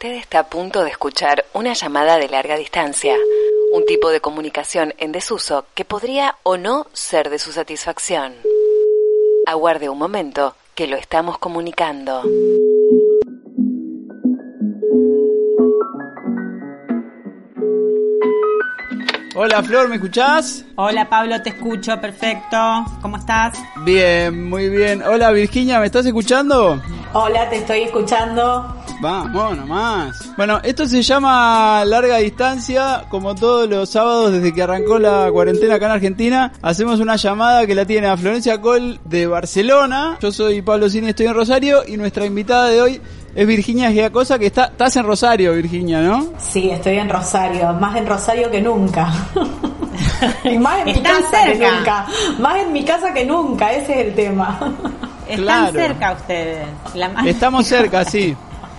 Usted está a punto de escuchar una llamada de larga distancia, un tipo de comunicación en desuso que podría o no ser de su satisfacción. Aguarde un momento, que lo estamos comunicando. Hola Flor, ¿me escuchás? Hola Pablo, te escucho, perfecto. ¿Cómo estás? Bien, muy bien. Hola Virginia, ¿me estás escuchando? Hola, te estoy escuchando. Vamos, nomás. Bueno, esto se llama larga distancia, como todos los sábados desde que arrancó la cuarentena acá en Argentina. Hacemos una llamada que la tiene a Florencia Col de Barcelona. Yo soy Pablo Cine, estoy en Rosario y nuestra invitada de hoy es Virginia Giacosa, que está, estás en Rosario, Virginia, ¿no? Sí, estoy en Rosario, más en Rosario que nunca. y más en mi casa que nunca. Más en mi casa que nunca, ese es el tema. Están cerca ustedes. Estamos cerca, sí.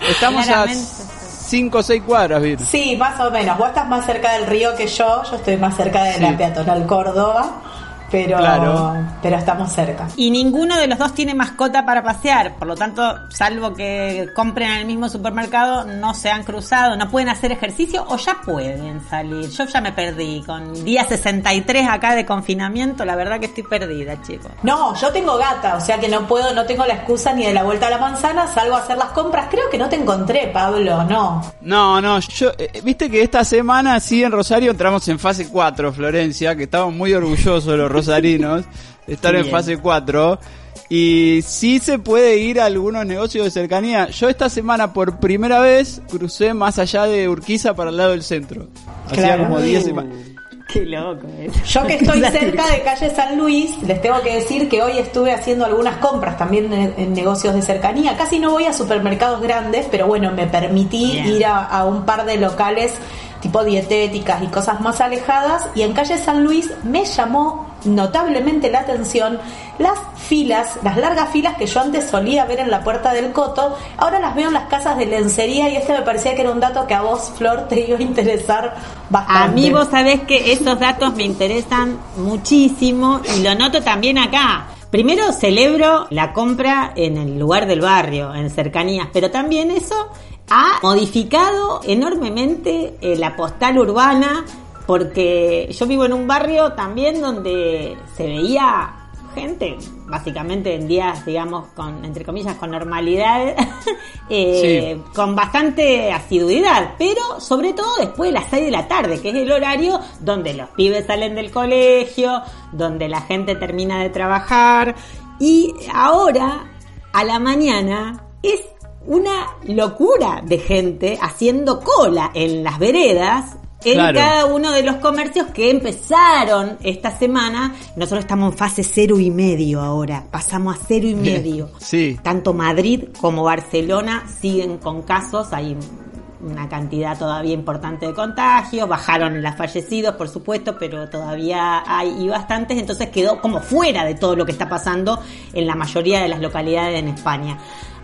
Estamos a 5 o 6 cuadras, Vir. Sí, más o menos. Vos estás más cerca del río que yo, yo estoy más cerca de la peatonal Córdoba pero, pero estamos cerca. Y ninguno de los dos tiene mascota para pasear, por lo tanto, salvo que compren en el mismo supermercado, no se han cruzado, no pueden hacer ejercicio o ya pueden salir. Yo ya me perdí, con día 63 acá de confinamiento, la verdad que estoy perdida, chicos. No, yo tengo gata, o sea que no puedo, no tengo la excusa ni de la vuelta a la manzana, salgo a hacer las compras. Creo que no te encontré, Pablo, no. No, no, yo, eh, viste que esta semana sí en Rosario entramos en fase 4, Florencia, que estamos muy orgullosos de los rosarinos, estar en fase 4. Y sí se puede ir a algunos negocios de cercanía. Yo esta semana por primera vez crucé más allá de Urquiza para el lado del centro. Hacía como 10 semanas. Qué loco. Eh. Yo que estoy cerca de calle San Luis, les tengo que decir que hoy estuve haciendo algunas compras también en, negocios de cercanía. Casi no voy a supermercados grandes, pero bueno, me permití ir a un par de locales tipo dietéticas y cosas más alejadas. Y en calle San Luis me llamó notablemente la atención las filas, las largas filas que yo antes solía ver en la puerta del coto, ahora las veo en las casas de lencería y este me parecía que era un dato que a vos, Flor, te iba a interesar bastante. A mí vos sabés que estos datos me interesan muchísimo y lo noto también acá. Primero celebro la compra en el lugar del barrio, en cercanías, pero también eso ha modificado enormemente eh, la postal urbana porque yo vivo en un barrio también donde se veía gente, básicamente en días, digamos, con, entre comillas, con normalidad, eh, con bastante asiduidad, pero sobre todo después de las 6 de la tarde, que es el horario donde los pibes salen del colegio, donde la gente termina de trabajar, y ahora, a la mañana, es una locura de gente haciendo cola en las veredas en cada uno de los comercios que empezaron esta semana. Nosotros estamos en fase cero y medio ahora, pasamos a cero y medio. Sí. Tanto Madrid como Barcelona siguen con casos, hay una cantidad todavía importante de contagios, bajaron los fallecidos, por supuesto, pero todavía hay y bastantes, entonces quedó como fuera de todo lo que está pasando en la mayoría de las localidades en España.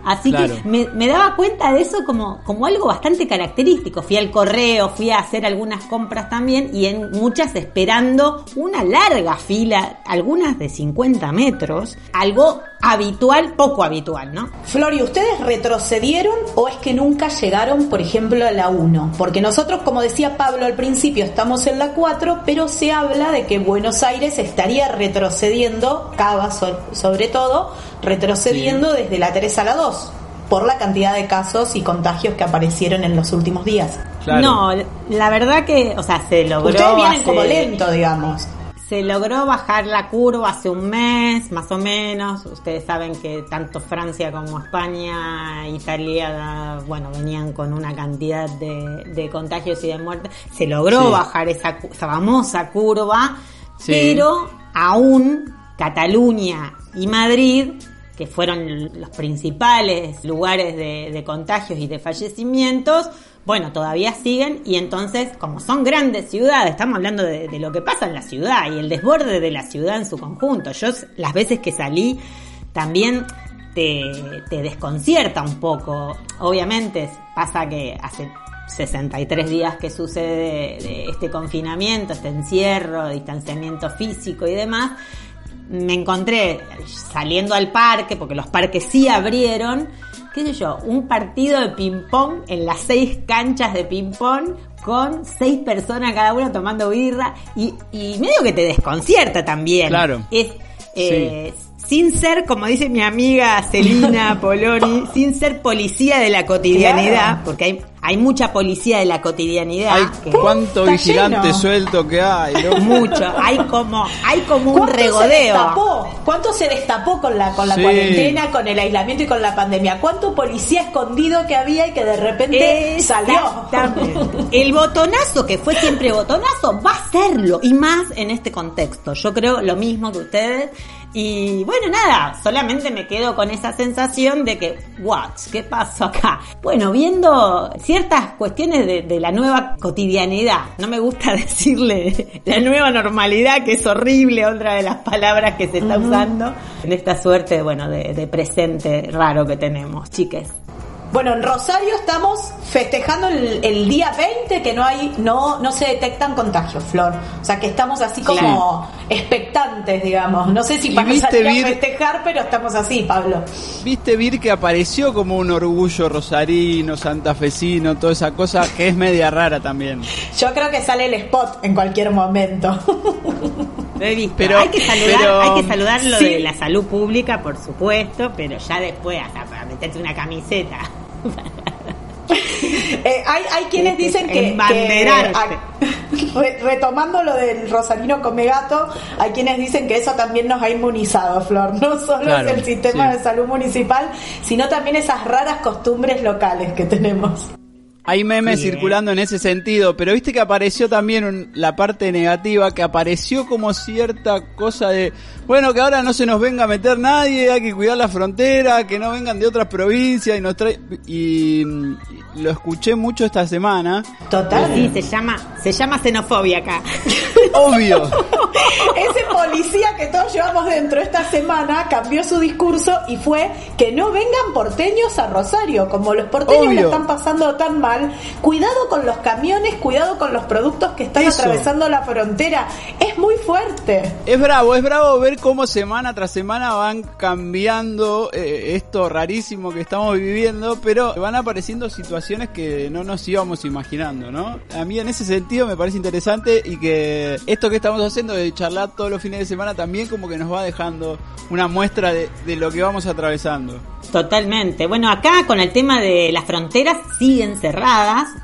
Así que me, daba cuenta de eso como, como algo bastante característico. Fui al correo, fui a hacer algunas compras también y en muchas esperando una larga fila, algunas de 50 metros, algo habitual, poco habitual, ¿no? Flori, ¿ustedes retrocedieron o es que nunca llegaron, por ejemplo, a la 1? Porque nosotros, como decía Pablo al principio, estamos en la 4, pero se habla de que Buenos Aires estaría retrocediendo, Cava sobre todo, retrocediendo desde la 3 a la 2 por la cantidad de casos y contagios que aparecieron en los últimos días. No, la verdad que, o sea, se logró. Ustedes vienen como lento, digamos. Se logró bajar la curva hace un mes, más o menos. Ustedes saben que tanto Francia como España, Italia, bueno, venían con una cantidad de, contagios y de muertes. Se logró bajar esa, famosa curva, pero aún Cataluña y Madrid que fueron los principales lugares de, contagios y de fallecimientos, bueno, todavía siguen y entonces, como son grandes ciudades, estamos hablando de, lo que pasa en la ciudad y el desborde de la ciudad en su conjunto. Yo las veces que salí también te, te desconcierta un poco. Obviamente pasa que hace 63 días que sucede de este confinamiento, este encierro, distanciamiento físico y demás, me encontré saliendo al parque, porque los parques sí abrieron, qué sé yo, un partido de ping-pong en las seis canchas de ping-pong con seis personas cada uno tomando birra y, y medio que te desconcierta también. Claro. Es, eh, sin ser, como dice mi amiga Celina Poloni, sin ser policía de la cotidianidad, Claro. porque hay, hay mucha policía de la cotidianidad. Ay, que- cuánto vigilante lleno. suelto que hay, ¿no? mucho, hay como, hay como un ¿Cuánto se regodeo. destapó? ¿Cuánto se destapó con la, con la Sí. cuarentena, con el aislamiento y con la pandemia? ¿Cuánto policía escondido que había y que de repente salió? El botonazo, que fue siempre botonazo, va a serlo. Y más en este contexto. Yo creo lo mismo que ustedes. Y bueno, nada, solamente me quedo con esa sensación de que, what, ¿qué pasó acá? Bueno, viendo ciertas cuestiones de, de la nueva cotidianidad, no me gusta decirle la nueva normalidad, que es horrible, otra de las palabras que se está usando en esta suerte, bueno, de, de presente raro que tenemos, chiques. Bueno, en Rosario estamos festejando el, el día 20 que no hay, no, no se detectan contagios, Flor. O sea que estamos así como expectantes, digamos. No sé si para viste, salir a festejar, pero estamos así, Pablo. Viste, Vir, que apareció como un orgullo rosarino, santafesino, toda esa cosa que es media rara también. Yo creo que sale el spot en cualquier momento. Lo he visto. Pero- hay que saludar, pero- hay que saludar lo Sí. de la salud pública, por supuesto, pero ya después hasta para meterte una camiseta. Eh, hay, hay quienes que dicen que, que- a- retomando lo del Rosarino come gato, hay quienes dicen que eso también nos ha inmunizado, Flor. No solo Claro, es el sistema sí. de salud municipal, sino también esas raras costumbres locales que tenemos. Hay memes circulando en ese sentido, pero viste que apareció también un- la parte negativa, que apareció como cierta cosa de, bueno, que ahora no se nos venga a meter nadie, hay que cuidar la frontera, que no vengan de otras provincias y nos trae... Y, lo escuché mucho esta semana. Total. Sí, se llama, se llama xenofobia acá. Obvio. Ese policía que todos llevamos dentro esta semana cambió su discurso y fue que no vengan porteños a Rosario, como los porteños la Obvio. están pasando tan mal. Cuidado con los camiones, cuidado con los productos que están Eso. atravesando la frontera. Es muy fuerte. Es bravo, es bravo ver cómo semana tras semana van cambiando eh, esto rarísimo que estamos viviendo, pero van apareciendo situaciones que no nos íbamos imaginando, ¿no? A mí en ese sentido me parece interesante y que esto que estamos haciendo de charlar todos los fines de semana también como que nos va dejando una muestra de, de lo que vamos atravesando. Totalmente. Bueno, acá con el tema de las fronteras siguen cerradas.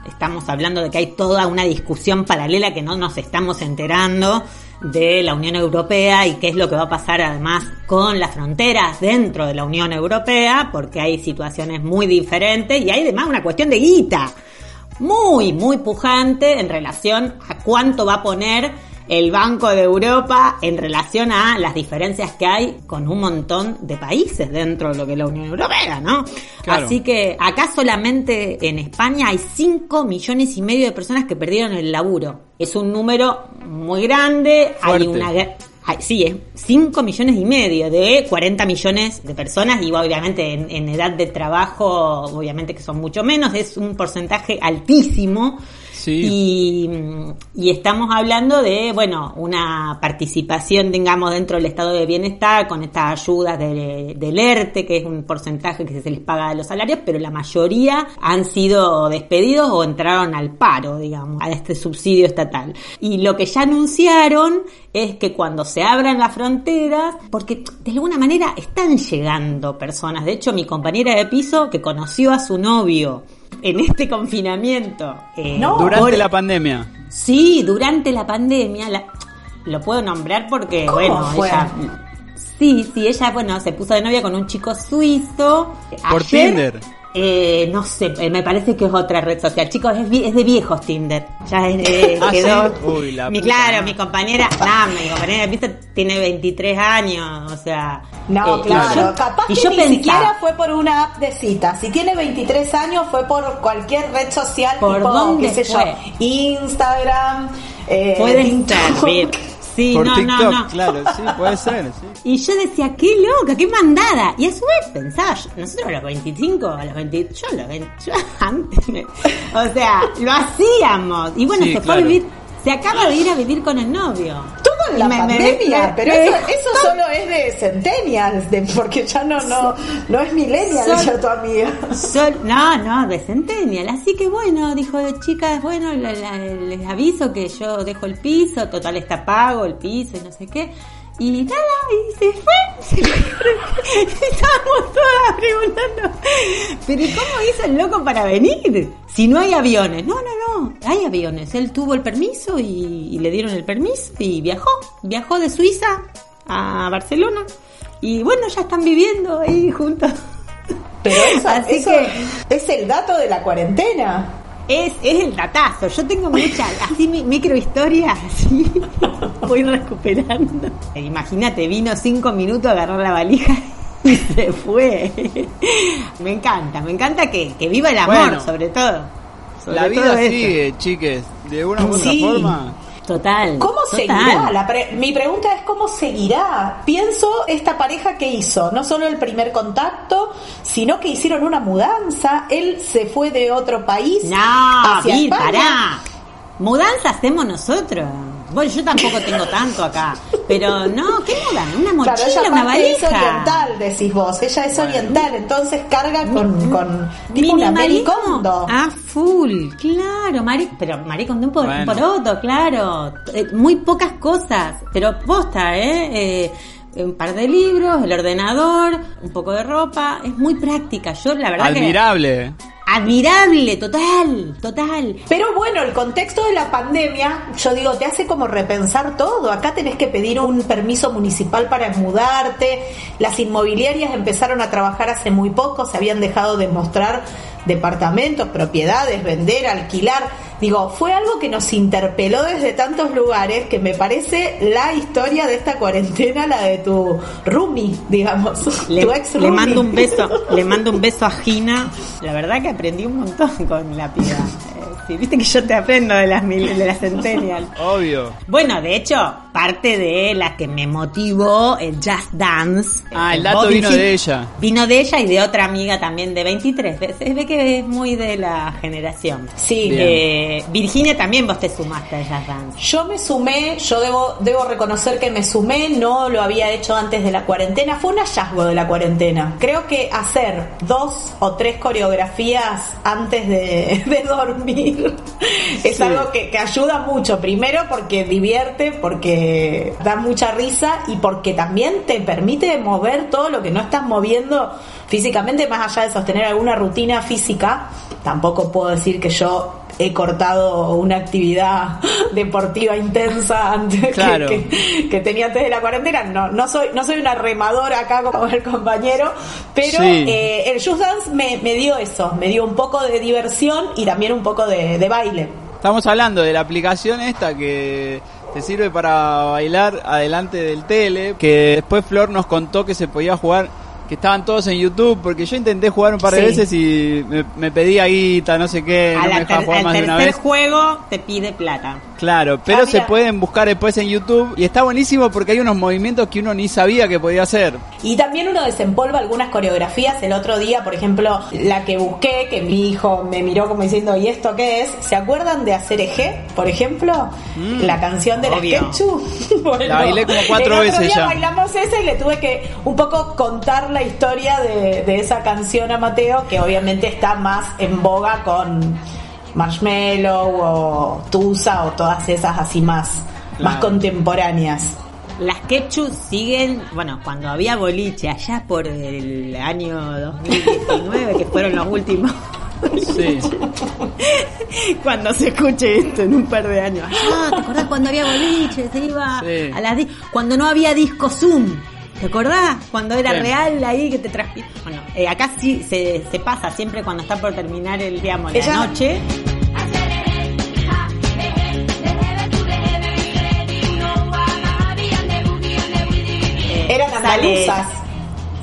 Estamos hablando de que hay toda una discusión paralela que no nos estamos enterando de la Unión Europea y qué es lo que va a pasar además con las fronteras dentro de la Unión Europea, porque hay situaciones muy diferentes y hay además una cuestión de guita muy, muy pujante en relación a cuánto va a poner el Banco de Europa en relación a las diferencias que hay con un montón de países dentro de lo que es la Unión Europea, ¿no? Claro. Así que acá solamente en España hay 5 millones y medio de personas que perdieron el laburo. Es un número muy grande, hay una Sí, es 5 millones y medio de 40 millones de personas y obviamente en, en edad de trabajo, obviamente que son mucho menos, es un porcentaje altísimo. Sí. Y, estamos hablando de, bueno, una participación, digamos, dentro del estado de bienestar con estas ayudas de- del ERTE, que es un porcentaje que se les paga de los salarios, pero la mayoría han sido despedidos o entraron al paro, digamos, a este subsidio estatal. Y lo que ya anunciaron es que cuando se abran las fronteras, porque de alguna manera están llegando personas. De hecho, mi compañera de piso que conoció a su novio en este confinamiento. eh, No. Durante por- la pandemia. Sí, durante la pandemia, la- lo puedo nombrar porque, ¿Cómo bueno, fue? ella... Sí, sí, ella, bueno, se puso de novia con un chico suizo. Por Ayer, Tinder. Eh, no sé, eh, me parece que es otra red social. Chicos, es, de viejos Tinder. Ya es, eh, ¿Ah, quedó. sí? Uy, la mi, puta claro, mi compañera, nah, mi compañera de tiene 23 años, o sea. No, eh, y claro. yo- Capaz y que yo ni pensaba- siquiera fue por una app de cita. Si tiene 23 años fue por cualquier red social ¿Por tipo, dónde qué sé fue? yo, Instagram, eh, Puede. Sí, Por no, TikTok, no, no. claro, sí, puede ser, sí. Y yo decía, qué loca, qué mandada. Y a su vez pensaba, yo- nosotros a los 25, a los 20, yo a los 20, yo antes, me- o sea, lo hacíamos. Y bueno, Sí, se fue a vivir, se acaba de ir a vivir con el novio. Con la Me- pandemia, me- pero me- eso, eso solo es de centennials, de, porque ya no, no, no es millennial Son- ya tu amiga. Sol- no, no, de Centennial. Así que bueno, dijo, chicas, bueno, la- la- les aviso que yo dejo el piso, total está pago el piso y no sé qué. Y nada, y se fue. Se fue. Estábamos todas preguntando, pero ¿y ¿cómo hizo el loco para venir? Si no hay aviones. No, no, no, hay aviones. Él tuvo el permiso y, y le dieron el permiso y viajó. Viajó de Suiza a Barcelona. Y bueno, ya están viviendo ahí juntos. Pero eso, Así eso que- es el dato de la cuarentena. Es, es el datazo. Yo tengo mucha, así mi microhistoria, así voy recuperando. Imagínate, vino cinco minutos a agarrar la valija y se fue. Me encanta, me encanta que, que viva el amor, Bueno. sobre todo. Sobre La vida todo sigue, chiques. De una u otra Sí. forma. Total. ¿Cómo total. seguirá? La pre- mi pregunta es cómo seguirá. Pienso esta pareja que hizo, no solo el primer contacto, sino que hicieron una mudanza. Él se fue de otro país No, hacia pará. Mudanza hacemos nosotros. Bueno, yo tampoco tengo tanto acá. Pero no, ¿qué mudan? Una mochila, Claro, ella una aparte es valija. oriental, decís vos. Ella es oriental, entonces carga con, con tipo una maricondo. Ah, full, claro, mari pero maricondo un, por, Bueno. un poroto, claro. Eh, muy pocas cosas, pero posta, ¿eh? Eh, Un par de libros, el ordenador, un poco de ropa, es muy práctica. Yo la verdad Admirable. que admirable, total, total. Pero bueno, el contexto de la pandemia, yo digo, te hace como repensar todo. Acá tenés que pedir un permiso municipal para mudarte. Las inmobiliarias empezaron a trabajar hace muy poco, se habían dejado de mostrar departamentos, propiedades, vender, alquilar. Digo, fue algo que nos interpeló desde tantos lugares que me parece la historia de esta cuarentena, la de tu roomie, digamos, Le, tu ex le mando un beso, le mando un beso a Gina. La verdad que aprendí un montón con la piba. Sí, viste que yo te aprendo de las mil- de las centennial. Obvio. Bueno, de hecho, parte de la que me motivó el Just Dance. Ah, el dato vino de ella. Vino de ella y de otra amiga también de 23. Ve- Se ve que es muy de la generación. Sí. Eh, Virginia también vos te sumaste al Just Dance. Yo me sumé, yo debo, debo reconocer que me sumé, no lo había hecho antes de la cuarentena, fue un hallazgo de la cuarentena. Creo que hacer dos o tres coreografías antes de, de dormir es Sí. algo que, que ayuda mucho. Primero porque divierte, porque da mucha risa y porque también te permite mover todo lo que no estás moviendo físicamente, más allá de sostener alguna rutina física. Tampoco puedo decir que yo he cortado una actividad deportiva intensa antes que- Claro. que, que tenía antes de la cuarentena. No, no soy, no soy una remadora acá como el compañero, pero Sí. eh, el Just Dance me, me dio eso, me dio un poco de diversión y también un poco de, de baile. Estamos hablando de la aplicación esta que te sirve para bailar adelante del tele, que después Flor nos contó que se podía jugar, que estaban todos en YouTube, porque yo intenté jugar un par de Sí. veces y me, me pedía guita, no sé qué, A no me dejaba jugar más de una vez. juego te pide plata. Claro, pero Ah, se pueden buscar después en YouTube y está buenísimo porque hay unos movimientos que uno ni sabía que podía hacer. Y también uno desempolva algunas coreografías. El otro día, por ejemplo, la que busqué, que mi hijo me miró como diciendo, ¿y esto qué es? ¿Se acuerdan de hacer eje, por ejemplo? la canción de la. Sketchu. Bueno, La bailé como cuatro el otro veces día ya. bailamos esa y le tuve que un poco contar la historia de, de esa canción a Mateo, que obviamente está más en boga con Marshmello o Tusa o todas esas así más, más contemporáneas. Las Ketchup siguen, bueno, cuando había boliche, allá por el año 2019, que fueron los últimos, Sí. cuando se escuche esto en un par de años. Ah, ¿te acordás cuando había boliche? Se iba Sí. a las di- cuando no había disco Zoom. ¿Te acordás? Cuando era Sí. real ahí que te transpira. Bueno, eh, acá sí se, se pasa siempre cuando está por terminar el, digamos, la Ella- noche. eh, Eran sale- andaluzas.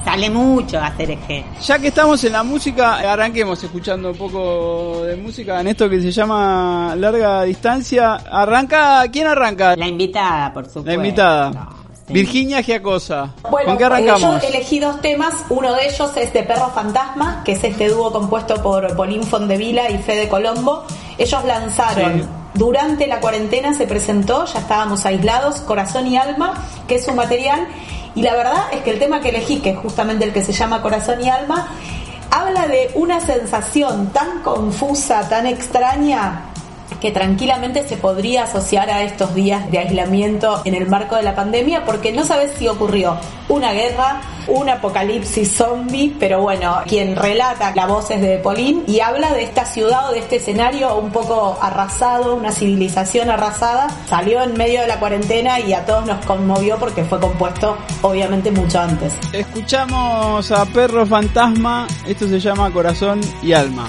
Sale mucho a hacer eje. Ya que estamos en la música, arranquemos escuchando un poco de música en esto que se llama larga distancia. Arranca, ¿quién arranca? La invitada, por supuesto. La invitada. Virginia Giacosa. Bueno, ¿Con qué arrancamos? yo elegí dos temas. Uno de ellos es de Perro Fantasma, que es este dúo compuesto por Polín Fondevila y Fede Colombo. Ellos lanzaron Sí. durante la cuarentena se presentó, ya estábamos aislados, Corazón y Alma, que es su material, y la verdad es que el tema que elegí, que es justamente el que se llama Corazón y Alma, habla de una sensación tan confusa, tan extraña, que tranquilamente se podría asociar a estos días de aislamiento en el marco de la pandemia, porque no sabes si ocurrió una guerra, un apocalipsis zombie, pero bueno, quien relata la voz es de Polín y habla de esta ciudad o de este escenario un poco arrasado, una civilización arrasada, salió en medio de la cuarentena y a todos nos conmovió porque fue compuesto obviamente mucho antes. Escuchamos a Perro Fantasma, esto se llama Corazón y Alma.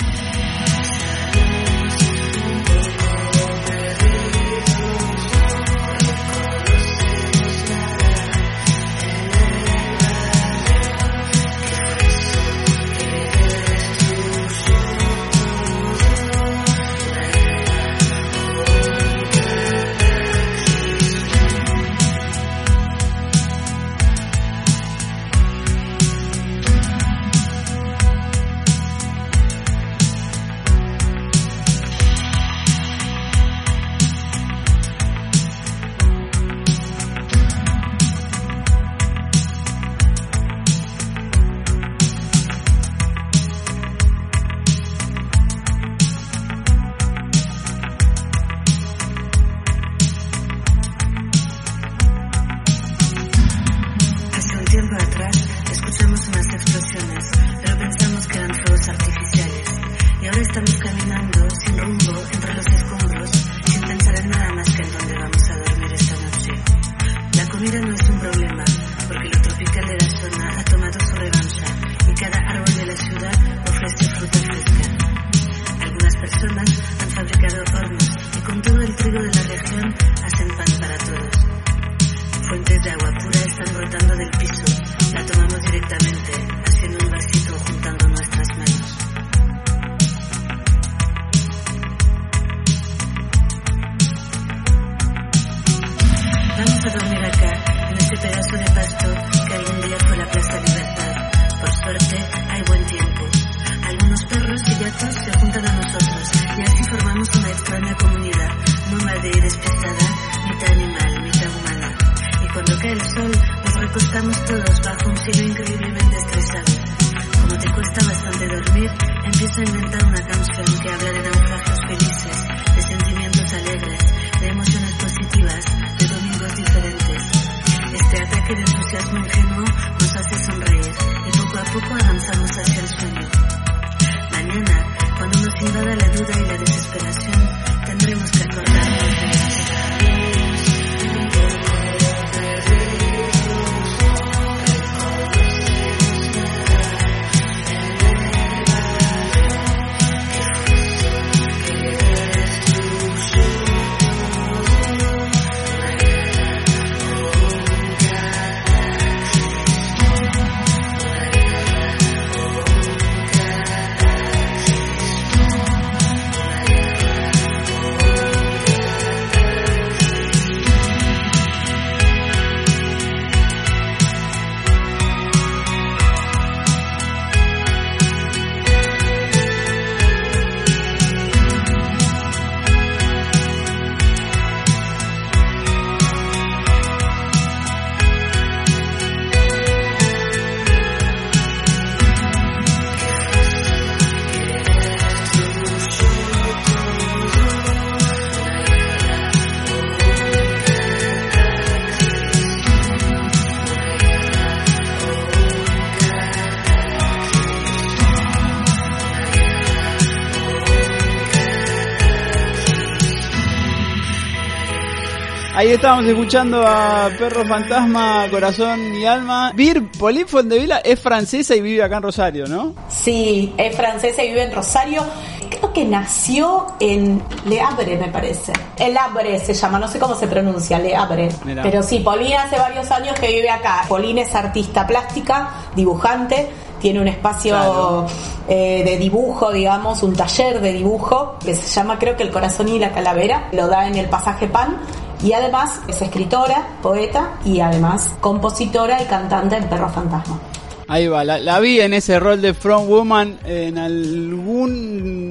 Ahí estábamos escuchando a Perro Fantasma, Corazón y Alma. Vir Polín Vila es francesa y vive acá en Rosario, ¿no? Sí, es francesa y vive en Rosario. Creo que nació en Le Havre, me parece. El Havre se llama, no sé cómo se pronuncia, Le Havre. Pero sí, Polín hace varios años que vive acá. Polín es artista plástica, dibujante tiene un espacio eh, de dibujo, digamos, un taller de dibujo que se llama creo que El Corazón y la Calavera, lo da en el pasaje Pan y además es escritora, poeta y además compositora y cantante en Perro Fantasma. Ahí va, la, vi en ese rol de Front Woman en algún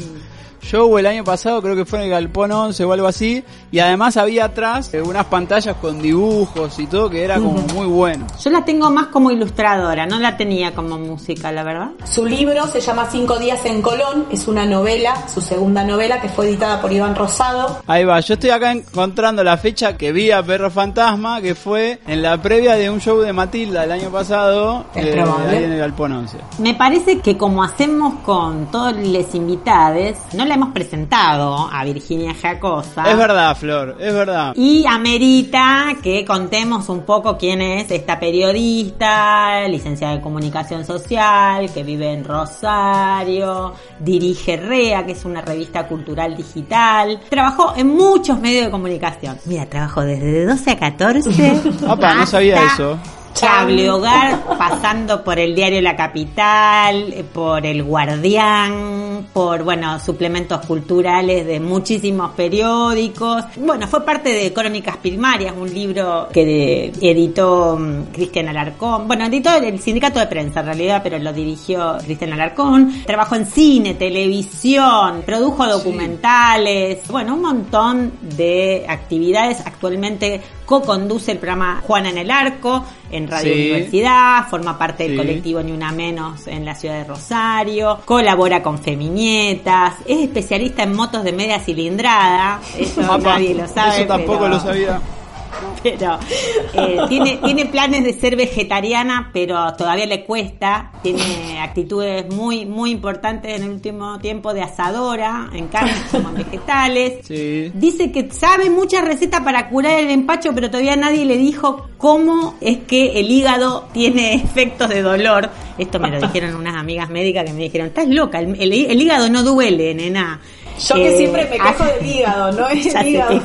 show el año pasado, creo que fue en el Galpón 11 o algo así, y además había atrás eh, unas pantallas con dibujos y todo que era como muy bueno. Yo la tengo más como ilustradora, no la tenía como música, la verdad. Su libro se llama Cinco días en Colón, es una novela, su segunda novela que fue editada por Iván Rosado. Ahí va, yo estoy acá encontrando la fecha que vi a Perro Fantasma, que fue en la previa de un show de Matilda el año pasado, Es eh, probable. ahí en el Galpón 11. Me parece que como hacemos con todos los invitados, no la hemos presentado a Virginia Jacosa. Es verdad, Flor, es verdad. Y amerita que contemos un poco quién es esta periodista, licenciada en comunicación social, que vive en Rosario, dirige REA, que es una revista cultural digital. Trabajó en muchos medios de comunicación. Mira, trabajó desde de 12 a 14. Apa, no sabía eso. Cable Hogar, pasando por el diario La Capital, eh, por El Guardián, por, bueno, suplementos culturales de muchísimos periódicos. Bueno, fue parte de Crónicas Primarias, un libro que editó mm, Cristian Alarcón. Bueno, editó el sindicato de prensa en realidad, pero lo dirigió Cristian Alarcón. Trabajó en cine, televisión, produjo documentales, bueno, un montón de actividades. Actualmente co-conduce el programa Juana en el Arco en Radio Sí. Universidad, forma parte del Sí. colectivo Ni Una Menos en la ciudad de Rosario, colabora con Feminietas, es especialista en motos de media cilindrada, eso nadie lo sabe. Eso tampoco pero- lo sabía. pero eh, tiene, tiene planes de ser vegetariana, pero todavía le cuesta. Tiene actitudes muy, muy importantes en el último tiempo de asadora, en carnes como en vegetales. Sí. Dice que sabe muchas recetas para curar el empacho, pero todavía nadie le dijo cómo es que el hígado tiene efectos de dolor. Esto me lo dijeron unas amigas médicas que me dijeron, estás loca, el, el- el hígado no duele, nena. Yo que Eh, siempre me quejo así- del hígado, no es el hígado.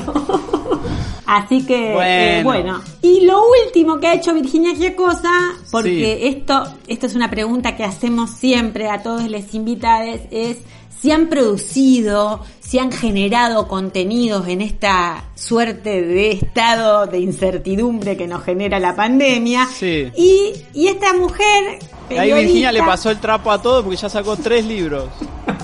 Así que, eh, Bueno. bueno. Y lo último que ha hecho Virginia Giacosa, porque Sí. esto, esto es una pregunta que hacemos siempre a todos los invitados, es si han producido, si han generado contenidos en esta suerte de estado de incertidumbre que nos genera la pandemia. Sí. Y, y esta mujer... Ahí Virginia le pasó el trapo a todo porque ya sacó tres libros.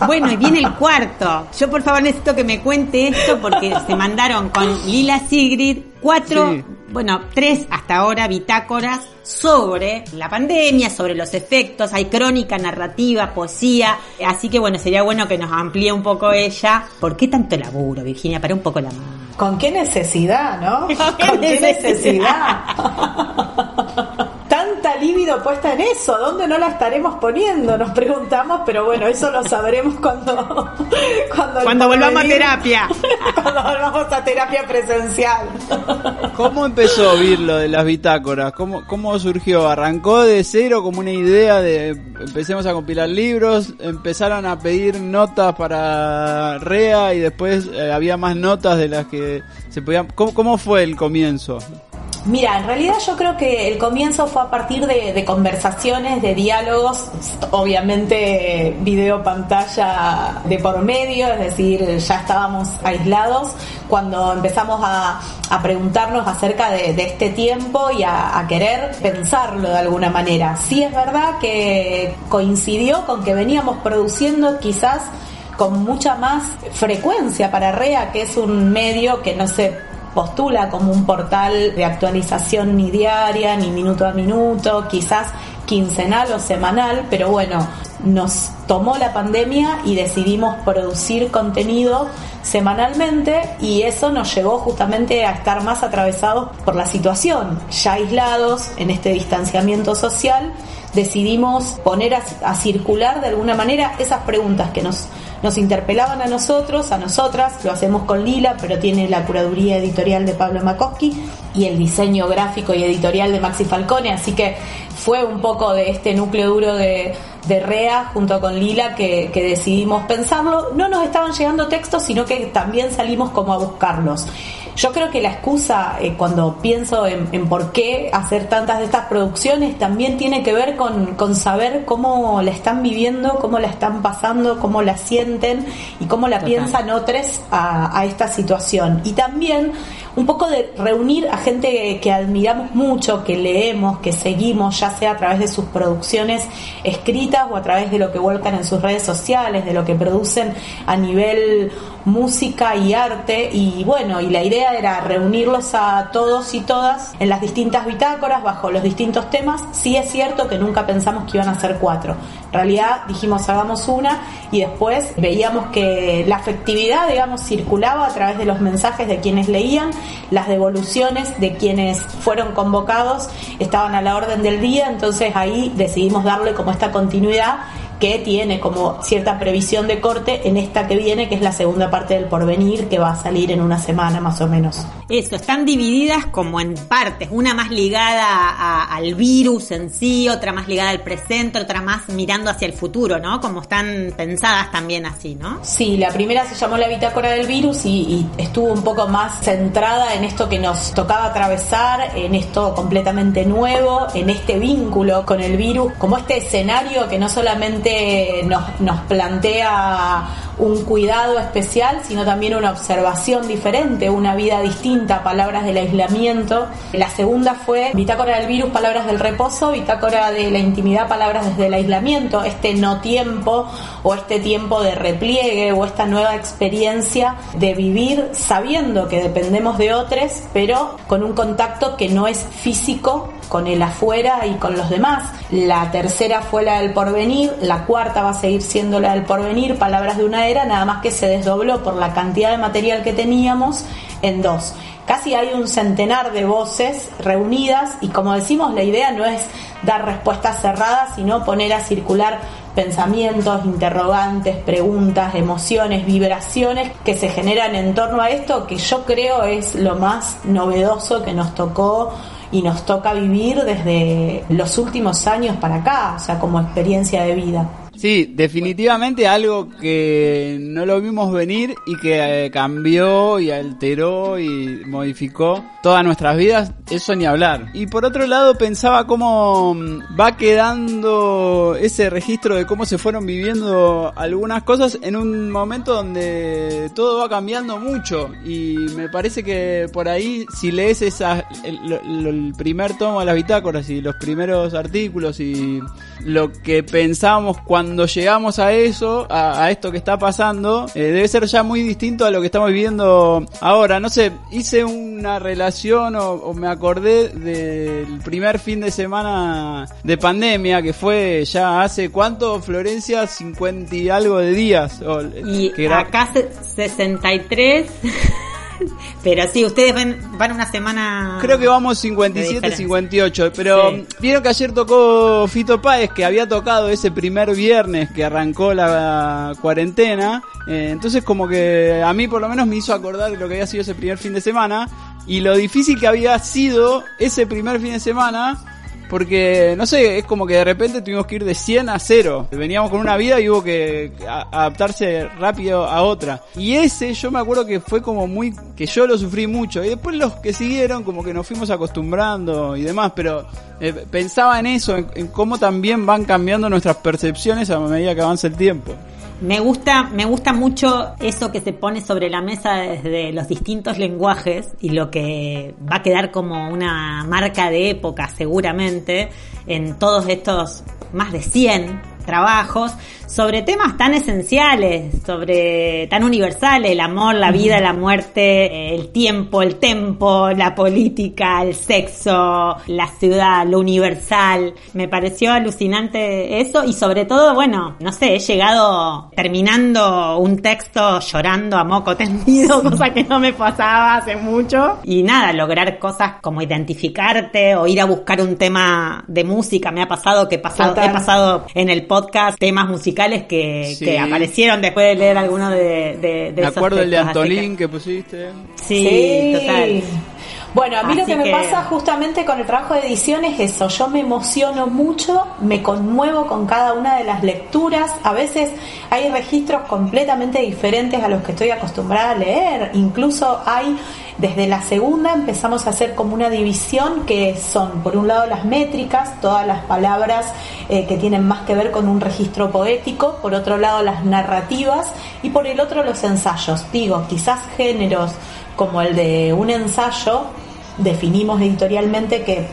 bueno, y viene el cuarto. Yo por favor necesito que me cuente esto porque se mandaron con Lila Sigrid cuatro, Sí. bueno, tres hasta ahora bitácoras sobre la pandemia, sobre los efectos, hay crónica, narrativa, poesía, así que bueno, sería bueno que nos amplíe un poco ella. ¿Por qué tanto laburo, Virginia? Para un poco la mano. ¿Con qué necesidad, no? ¿Con qué necesidad? Tanta libido puesta en eso, ¿dónde no la estaremos poniendo? Nos preguntamos, pero bueno, eso lo sabremos cuando cuando, Cuando volvamos a terapia. cuando volvamos a terapia presencial. ¿Cómo empezó Vir lo de las bitácoras? ¿Cómo, ¿Cómo surgió? ¿Arrancó de cero como una idea de empecemos a compilar libros? ¿Empezaron a pedir notas para REA y después eh, había más notas de las que se podían... ¿Cómo, cómo fue el comienzo? Mira, en realidad yo creo que el comienzo fue a partir de, conversaciones, de diálogos, obviamente video pantalla de por medio, es decir, ya estábamos aislados cuando empezamos a, a preguntarnos acerca de, de este tiempo y a, a querer pensarlo de alguna manera. Sí es verdad que coincidió con que veníamos produciendo quizás con mucha más frecuencia para REA, que es un medio que no se postula como un portal de actualización ni diaria, ni minuto a minuto, quizás quincenal o semanal, pero bueno, nos tomó la pandemia y decidimos producir contenido semanalmente y eso nos llevó justamente a estar más atravesados por la situación, ya aislados en este distanciamiento social, decidimos poner a, circular de alguna manera esas preguntas que nos nos interpelaban a nosotros, a nosotras, lo hacemos con Lila, pero tiene la curaduría editorial de Pablo Makoski y el diseño gráfico y editorial de Maxi Falcone, así que fue un poco de este núcleo duro de, de REA junto con Lila que decidimos pensarlo. No nos estaban llegando textos, sino que también salimos como a buscarlos. Yo creo que la excusa, eh, cuando pienso en, en por qué hacer tantas de estas producciones, también tiene que ver con, con saber cómo la están viviendo, cómo la están pasando, cómo la sienten y cómo la Total. piensan otros a, a esta situación. Y también un poco de reunir a gente que admiramos mucho, que leemos, que seguimos, ya sea a través de sus producciones escritas o a través de lo que vuelcan en sus redes sociales, de lo que producen a nivel música y arte y bueno, y la idea era reunirlos a todos y todas en las distintas bitácoras bajo los distintos temas. Sí es cierto que nunca pensamos que iban a ser cuatro. En realidad dijimos hagamos una y después veíamos que la afectividad, digamos, circulaba a través de los mensajes de quienes leían, las devoluciones de quienes fueron convocados estaban a la orden del día, entonces ahí decidimos darle como esta continuidad que tiene como cierta previsión de corte en esta que viene, que es la segunda parte del porvenir, que va a salir en una semana más o menos. Eso, están divididas como en partes, una más ligada al virus en sí, otra más ligada al presente, otra más mirando hacia el futuro, ¿no? Como están pensadas también así, ¿no? Sí, la primera se llamó la bitácora del virus y, estuvo un poco más centrada en esto que nos tocaba atravesar, en esto completamente nuevo, en este vínculo con el virus, como este escenario que no solamente nos plantea un cuidado especial, sino también una observación diferente, una vida distinta, palabras del aislamiento. La segunda fue Bitácora del virus, palabras del reposo, Bitácora de la intimidad, palabras desde el aislamiento, este no tiempo o este tiempo de repliegue o esta nueva experiencia de vivir sabiendo que dependemos de otros, pero con un contacto que no es físico con el afuera y con los demás. La tercera fue la del porvenir, la cuarta va a seguir siendo la del porvenir, palabras de una era, nada más que se desdobló por la cantidad de material que teníamos en dos. Casi hay un centenar de voces reunidas y como decimos, la idea no es dar respuestas cerradas, sino poner a circular pensamientos, interrogantes, preguntas, emociones, vibraciones que se generan en torno a esto, que yo creo es lo más novedoso que nos tocó y nos toca vivir desde los últimos años para acá, o sea, como experiencia de vida. Sí, definitivamente algo que no lo vimos venir y que eh, cambió y alteró y modificó todas nuestras vidas, eso ni hablar. Y por otro lado pensaba cómo mm, va quedando ese registro de cómo se fueron viviendo algunas cosas en un momento donde todo va cambiando mucho y me parece que por ahí si lees el, el primer tomo de las bitácoras y los primeros artículos y lo que pensábamos cuando llegamos a eso, a, esto que está pasando, eh, debe ser ya muy distinto a lo que estamos viviendo ahora. No sé, hice una relación o, me acordé del primer fin de semana de pandemia que fue ya hace cuánto, Florencia, 50 y algo de días. y acá 63. Pero sí, ustedes van, van una semana. Creo que vamos 57, 58. Pero vieron que ayer tocó Fito Páez, que había tocado ese primer viernes que arrancó la cuarentena. Eh, entonces, como que a mí por lo menos me hizo acordar de lo que había sido ese primer fin de semana. Y lo difícil que había sido ese primer fin de semana porque, no sé, es como que de repente tuvimos que ir de 100 a 0. Veníamos con una vida y hubo que adaptarse rápido a otra. Y ese yo me acuerdo que fue como muy, que yo lo sufrí mucho. Y después los que siguieron como que nos fuimos acostumbrando y demás, pero eh, pensaba en eso, en cómo también van cambiando nuestras percepciones a medida que avanza el tiempo. Me gusta, me gusta mucho eso que se pone sobre la mesa desde los distintos lenguajes y lo que va a quedar como una marca de época seguramente en todos estos más de 100 trabajos sobre temas tan esenciales, sobre tan universales, el amor, la vida, la muerte, el tiempo, el tempo, la política, el sexo, la ciudad, lo universal. Me pareció alucinante eso y sobre todo, bueno, no sé, he llegado terminando un texto llorando a moco tendido, cosa que no me pasaba hace mucho. Y nada, lograr cosas como identificarte o ir a buscar un tema de música. Me ha pasado que he pasado, he pasado en el podcast temas musicales que, aparecieron después de leer alguno de, de, de Me acuerdo el de Antolín que... pusiste. Sí, total. Bueno, a mí lo que, me pasa justamente con el trabajo de edición es eso, yo me emociono mucho, me conmuevo con cada una de las lecturas, a veces hay registros completamente diferentes a los que estoy acostumbrada a leer, incluso hay desde la segunda empezamos a hacer como una división que son, por un lado, las métricas, todas las palabras eh, que tienen más que ver con un registro poético, por otro lado, las narrativas y por el otro, los ensayos. Digo, quizás géneros como el de un ensayo, definimos editorialmente que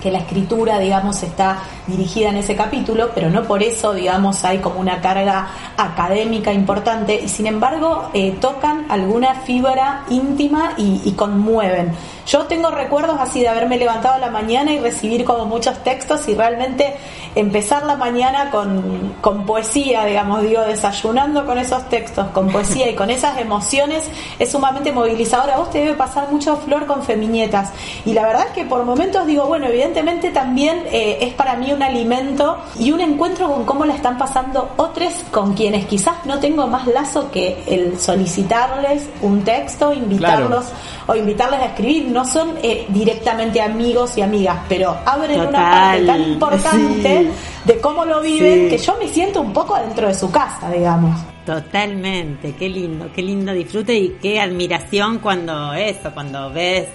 que la escritura, digamos, está dirigida en ese capítulo, pero no por eso, digamos, hay como una carga académica importante y sin embargo eh, tocan alguna fibra íntima y, y, conmueven. Yo tengo recuerdos así de haberme levantado la mañana y recibir como muchos textos y realmente empezar la mañana con, con poesía, digamos, digo, desayunando con esos textos, con poesía y con esas emociones es sumamente movilizador. A vos te debe pasar mucho, Flor, con Femiñetas. Y la verdad es que por momentos digo, bueno, evidentemente también eh, es para mí un alimento y un encuentro con cómo la están pasando otros con quienes quizás no tengo más lazo que el solicitarles un texto, invitarlos o invitarles a escribir. No son eh, directamente amigos y amigas, pero abren una parte tan importante de cómo lo viven que yo me siento un poco dentro de su casa, digamos. Totalmente, qué lindo, qué lindo disfrute y qué admiración cuando eso, cuando ves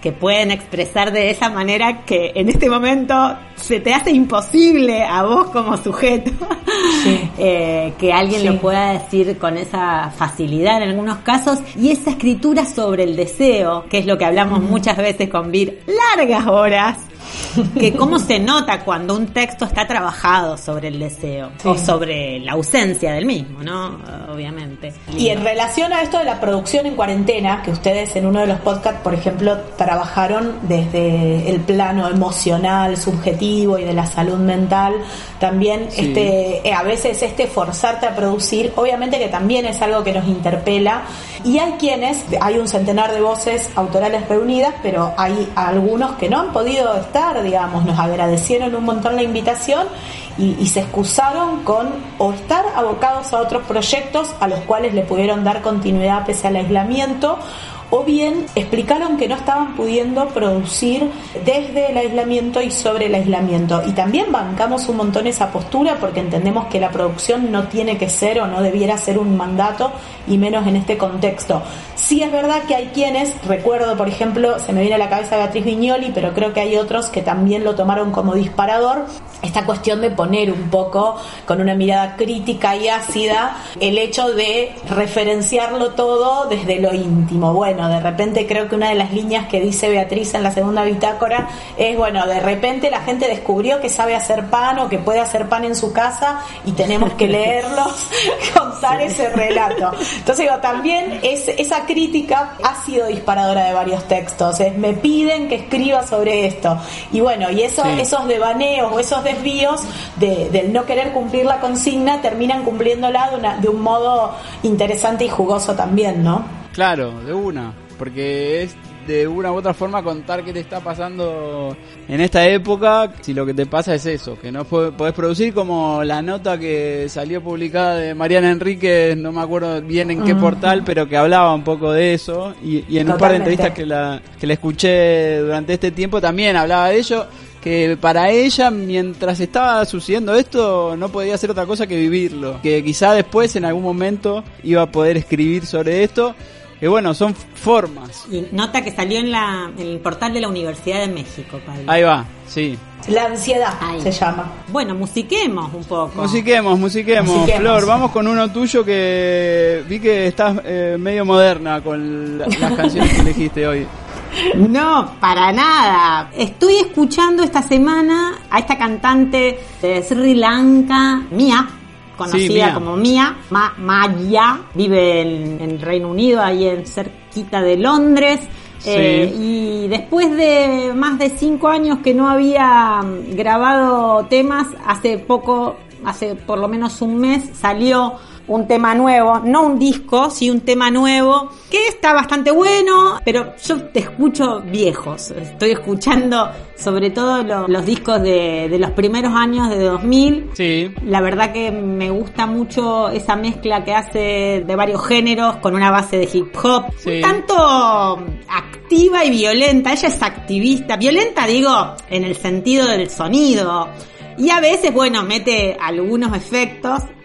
que pueden expresar de esa manera que en este momento se te hace imposible a vos como sujeto eh, que alguien lo pueda decir con esa facilidad en algunos casos. Y esa escritura sobre el deseo, que es lo que hablamos muchas veces con Vir, largas horas que cómo se nota cuando un texto está trabajado sobre el deseo o sobre la ausencia del mismo, ¿no? Obviamente. Y en relación a esto de la producción en cuarentena, que ustedes en uno de los podcasts, por ejemplo, trabajaron desde el plano emocional, subjetivo y de la salud mental, también este eh, a veces este forzarte a producir, obviamente que también es algo que nos interpela y hay quienes, hay un centenar de voces autorales reunidas, pero hay algunos que no han podido estar, digamos, nos agradecieron un montón la invitación y, y, se excusaron con o estar abocados a otros proyectos a los cuales le pudieron dar continuidad pese al aislamiento o bien explicaron que no estaban pudiendo producir desde el aislamiento y sobre el aislamiento. Y también bancamos un montón esa postura porque entendemos que la producción no tiene que ser o no debiera ser un mandato y menos en este contexto. Sí es verdad que hay quienes, recuerdo por ejemplo, se me viene a la cabeza Beatriz Viñoli, pero creo que hay otros que también lo tomaron como disparador, esta cuestión de poner un poco con una mirada crítica y ácida el hecho de referenciarlo todo desde lo íntimo. Bueno, de repente creo que una de las líneas que dice Beatriz en la segunda bitácora es, bueno, de repente la gente descubrió que sabe hacer pan o que puede hacer pan en su casa y tenemos que leerlos, contar ese relato. Entonces digo, también es, esa crítica ha sido disparadora de varios textos, es, me piden que escriba sobre esto. Y bueno, y eso, esos devaneos o esos desvíos de, del no querer cumplir la consigna terminan cumpliéndola de, una, de un modo interesante y jugoso también, ¿no? Claro, de una, porque es de una u otra forma contar qué te está pasando en esta época, si lo que te pasa es eso, que no podés producir como la nota que salió publicada de Mariana Enríquez, no me acuerdo bien en qué portal, pero que hablaba un poco de eso, y, y en un par de entrevistas que la, que la escuché durante este tiempo también hablaba de ello, que para ella mientras estaba sucediendo esto no podía hacer otra cosa que vivirlo, que quizá después en algún momento iba a poder escribir sobre esto que bueno, son formas. Y nota que salió en, la, en el portal de la Universidad de México, Pablo. Ahí va, sí. La ansiedad se llama. Bueno, musiquemos un poco. Musiquemos, musiquemos, Flor, vamos con uno tuyo que vi que estás eh, medio moderna con las canciones que elegiste hoy. No, para nada. Estoy escuchando esta semana a esta cantante de Sri Lanka, Mia, conocida como Mia, Maya, vive en, en, Reino Unido, ahí en cerquita de Londres. Eh, y después de más de cinco años que no había grabado temas, hace poco, hace por lo menos un mes, salió un tema nuevo, no un disco, sí un tema nuevo, que está bastante bueno, pero yo te escucho viejos, estoy escuchando sobre todo los discos de, los primeros años de 2000. Sí. La verdad que me gusta mucho esa mezcla que hace de varios géneros con una base de hip hop, tanto activa y violenta, ella es activista, violenta digo en el sentido del sonido. Y a veces, bueno, mete algunos efectos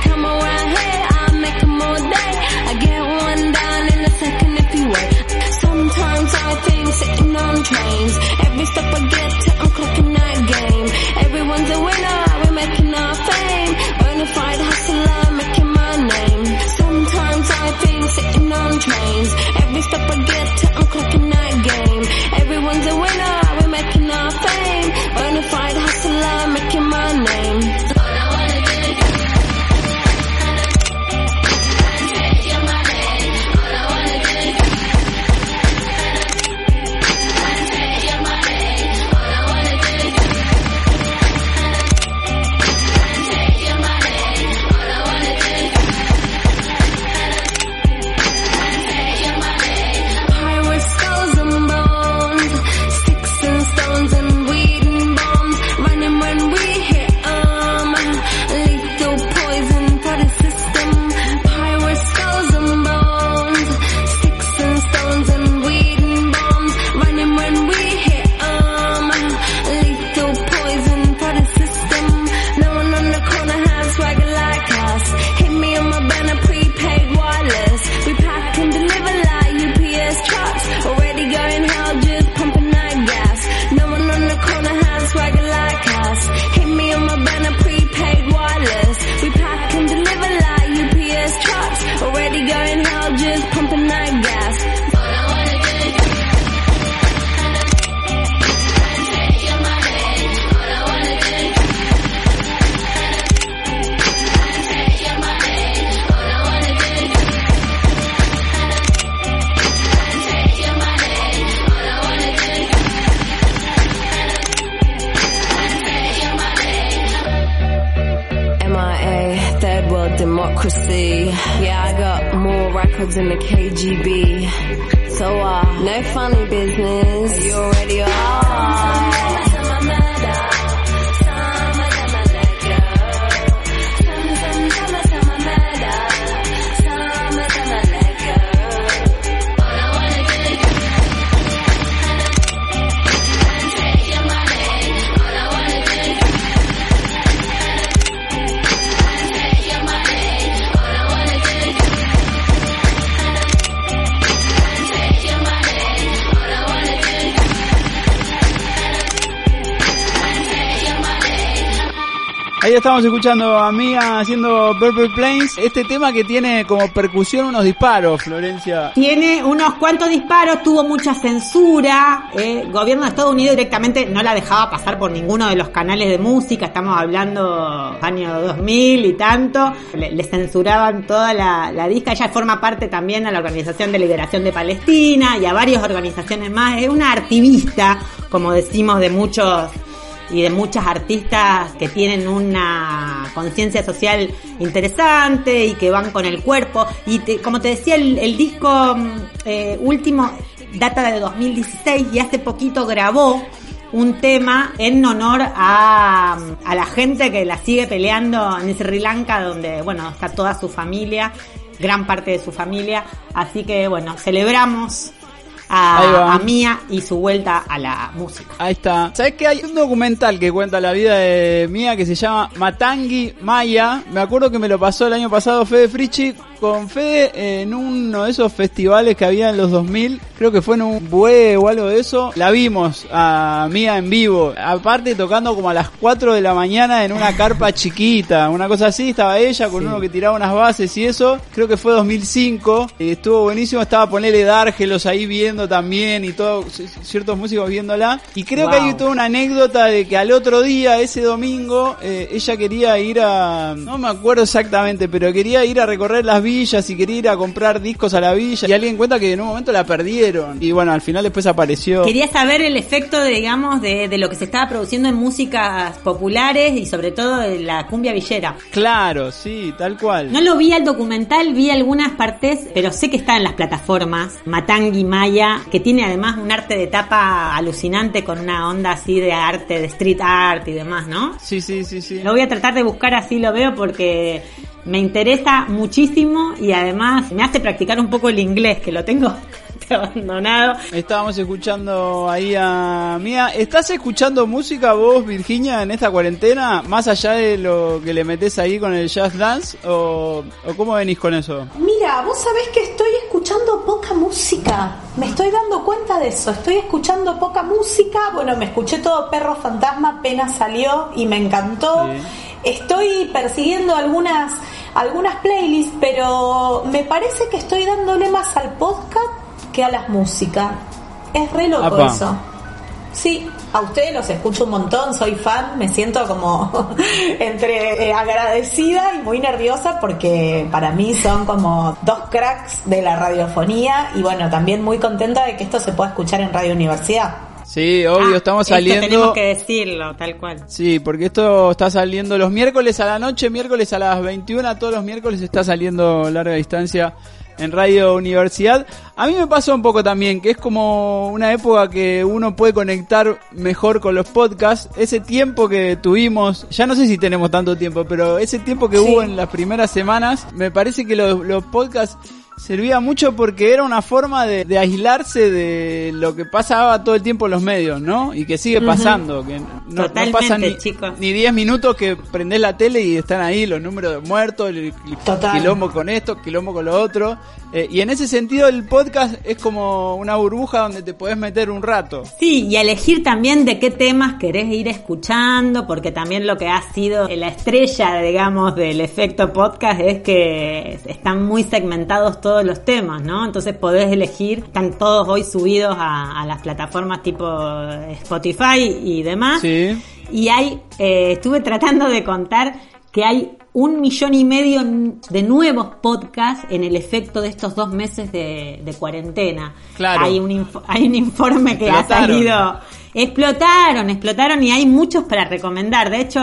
come around here, Ahí estamos escuchando a Mía haciendo Purple Plains. Este tema que tiene como percusión unos disparos, Florencia. Tiene unos cuantos disparos, tuvo mucha censura. eh, El gobierno de Estados Unidos directamente no la dejaba pasar por ninguno de los canales de música. Estamos hablando año 2000 y tanto. Le, le censuraban toda la, la disca. Ella forma parte también a la Organización de Liberación de Palestina y a varias organizaciones más. Es una activista, como decimos, de muchos y de muchas artistas que tienen una conciencia social interesante y que van con el cuerpo. Y te- como te decía, el, disco mm, eh, último data de 2016 y hace poquito grabó un tema en honor a, a la gente que la sigue peleando en Sri Lanka, donde, bueno, está toda su familia, gran parte de su familia. Así que, bueno, celebramos. A, a Mía y su vuelta a la música. Ahí está. ¿Sabes que hay un documental que cuenta la vida de Mía que se llama Matangi Maya? Me acuerdo que me lo pasó el año pasado Fede Frichi con Fede en uno de esos festivales que había en los 2000. Creo que fue en un bue o algo de eso. La vimos a Mía en vivo. Aparte tocando como a las 4 de la mañana en una carpa chiquita. Una cosa así. Estaba ella con uno que tiraba unas bases y eso. Creo que fue 2005. Y estuvo buenísimo. Estaba ponerle Dárgelos ahí viendo también y todos ciertos músicos viéndola. Y creo que hay toda una anécdota de que al otro día, ese domingo, eh, ella quería ir a... No me acuerdo exactamente, pero quería ir a recorrer las villas y quería ir a comprar discos a la villa. Y alguien cuenta que en un momento la perdieron. Y bueno, al final después apareció. Quería saber el efecto, de, digamos, de, de lo que se estaba produciendo en músicas populares y sobre todo de la cumbia villera. Claro, sí, tal cual. No lo vi al documental, vi algunas partes, pero sé que está en las plataformas. Matangi Maya, que tiene además un arte de tapa alucinante con una onda así de arte, de street art y demás, ¿no? Sí, sí, sí, sí. Lo voy a tratar de buscar así lo veo porque me interesa muchísimo y además me hace practicar un poco el inglés, que lo tengo, abandonado. Estábamos escuchando ahí a Mía. ¿Estás escuchando música vos, Virginia, en esta cuarentena? Más allá de lo que le metes ahí con el jazz dance, o, o cómo venís con eso? Mira, vos sabés que estoy escuchando poca música. Me estoy dando cuenta de eso. Estoy escuchando poca música. Bueno, me escuché todo Perro Fantasma, apenas salió y me encantó. Sí. Estoy persiguiendo algunas algunas playlists, pero me parece que estoy dándole más al podcast que a las músicas. Es re loco Apa. eso. Sí, a ustedes los escucho un montón, soy fan, me siento como entre eh, agradecida y muy nerviosa porque para mí son como dos cracks de la radiofonía y bueno, también muy contenta de que esto se pueda escuchar en Radio Universidad. Sí, obvio, Ah, estamos esto saliendo. Tenemos que decirlo, tal cual. Sí, porque esto está saliendo los miércoles a la noche, miércoles a las 21, todos los miércoles está saliendo larga distancia en Radio Universidad. A mí me pasa un poco también, que es como una época que uno puede conectar mejor con los podcasts. Ese tiempo que tuvimos, ya no sé si tenemos tanto tiempo, pero ese tiempo que Sí. hubo en las primeras semanas, me parece que los, los podcasts servía mucho porque era una forma de, de aislarse de lo que pasaba todo el tiempo en los medios, ¿no? Y que sigue pasando, que no, no Totalmente, pasa ni, chicos. ni 10 minutos que prendés la tele y están ahí los números de muertos, el, el Total. quilombo con esto, quilombo con lo otro. Eh, y en ese sentido el podcast es como una burbuja donde te podés meter un rato. Sí, y elegir también de qué temas querés ir escuchando, porque también lo que ha sido la estrella, digamos, del efecto podcast es que están muy segmentados todos los temas, ¿no? Entonces podés elegir, están todos hoy subidos a, a las plataformas tipo Spotify y demás. Sí. Y hay, eh, estuve tratando de contar que hay un millón y medio de nuevos podcasts en el efecto de estos dos meses de, de cuarentena. Claro. Hay un, inf- hay un informe que ha salido. Explotaron, explotaron y hay muchos para recomendar. De hecho,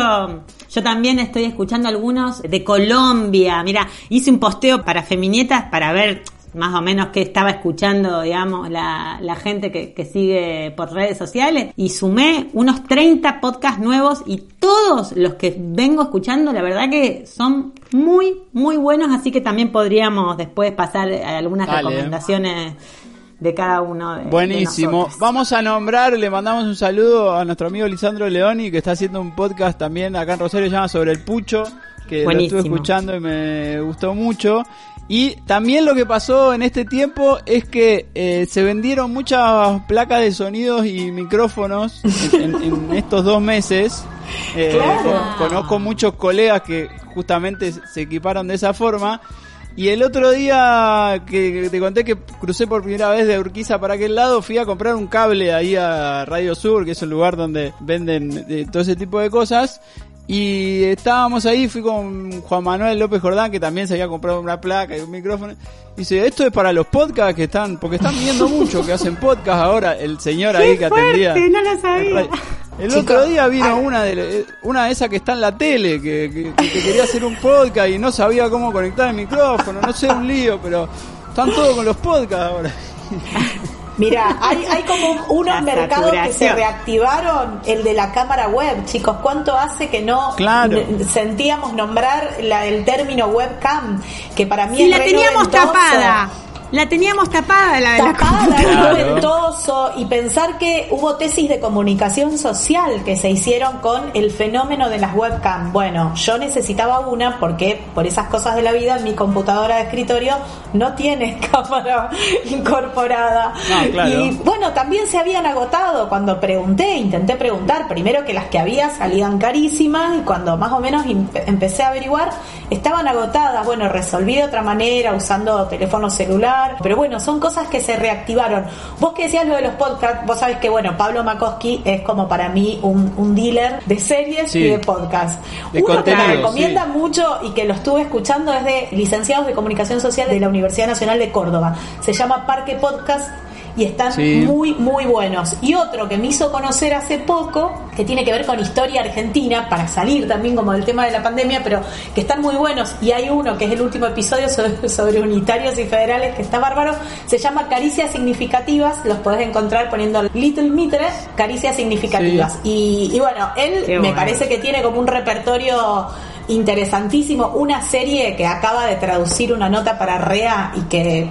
yo también estoy escuchando algunos de Colombia. Mira, hice un posteo para Feminietas para ver más o menos qué estaba escuchando, digamos, la, la gente que, que sigue por redes sociales y sumé unos 30 podcasts nuevos y todos los que vengo escuchando, la verdad que son muy, muy buenos, así que también podríamos después pasar a algunas Dale. recomendaciones de cada uno de, Buenísimo. Vamos a nombrar, le mandamos un saludo a nuestro amigo Lisandro Leoni, que está haciendo un podcast también acá en Rosario, se llama Sobre el Pucho, que lo Buenísimo. estuve escuchando y me gustó mucho. Y también lo que pasó en este tiempo es que eh, se vendieron muchas placas de sonidos y micrófonos en, en- en estos dos meses. Eh, Claro. con- conozco muchos colegas que justamente se equiparon de esa forma. Y el otro día que te conté que crucé por primera vez de Urquiza para aquel lado, fui a comprar un cable ahí a Radio Sur, que es el lugar donde venden eh, todo ese tipo de cosas. Y estábamos ahí, fui con Juan Manuel López Jordán, que también se había comprado una placa y un micrófono. Y dice, esto es para los podcasts que están, porque están viendo mucho que hacen podcast ahora, el señor ahí que atendía. fuerte! No lo sabía. El otro día vino ay. una de una de esas que está en la tele, que, que- que quería hacer un podcast y no sabía cómo conectar el micrófono, no sé, un lío, pero están todos con los podcasts ahora. Mira, hay, hay como unos mercados que se reactivaron, el de la cámara web, chicos, ¿cuánto hace que no Claro. sentíamos nombrar la, el término webcam? Que para mí Sí, es la teníamos tapada. La teníamos tapada la de la tapada, computadora. Noventoso y pensar que hubo tesis de comunicación social que se hicieron con el fenómeno de las webcam. Bueno, yo necesitaba una porque por esas cosas de la vida mi computadora de escritorio no tiene cámara incorporada. No, claro. Y bueno, también se habían agotado cuando pregunté, intenté preguntar, primero que las que había salían carísimas y cuando más o menos em- empecé a averiguar, estaban agotadas. Bueno, resolví de otra manera usando teléfono celular, pero bueno, son cosas que se reactivaron. Vos que decías lo de los podcasts, vos sabés que bueno, Pablo Makoski es como para mí un, un dealer de series Sí. y de podcasts. De Uno que me recomienda sí. mucho y que lo estuve escuchando es de licenciados de comunicación social de la Universidad Nacional de Córdoba. Se llama Parque Podcast y están Sí. muy, muy buenos. Y otro que me hizo conocer hace poco, que tiene que ver con historia argentina, para salir también como del tema de la pandemia, pero que están muy buenos. Y hay uno que es el último episodio sobre, sobre unitarios y federales, que está bárbaro. Se llama Caricias Significativas. Los podés encontrar poniendo Little Mitre, Caricias Significativas. Y, y bueno, él me parece que tiene como un repertorio interesantísimo. Una serie que acaba de traducir una nota para REA y que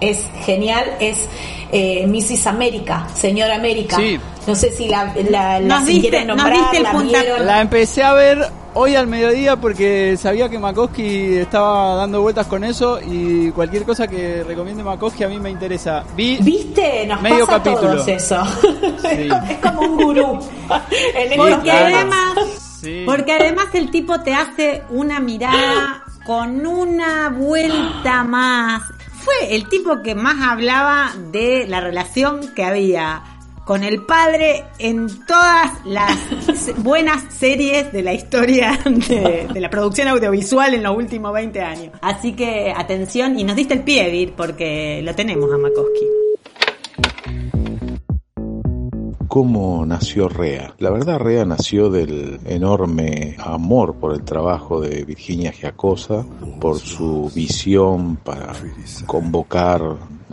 es genial, es eh, Mrs. América, Señora América. Sí. No sé si la, la, la si nos nombrar, diste el la vieron. La empecé a ver hoy al mediodía porque sabía que Makoski estaba dando vueltas con eso y cualquier cosa que recomiende Makoski a mí me interesa. Vi ¿Viste? Nos Medio pasa a capítulo. todos eso. Sí. es como un gurú. el Porque claro. además, Sí. porque además el tipo te hace una mirada con una vuelta más. Fue el tipo que más hablaba de la relación que había con el padre en todas las buenas series de la historia de, de la producción audiovisual en los últimos 20 años. Así que atención y nos diste el pie, Vir, porque lo tenemos a Makoski. ¿Cómo nació Rea? La verdad, Rea nació del enorme amor por el trabajo de Virginia Giacosa, por su visión para convocar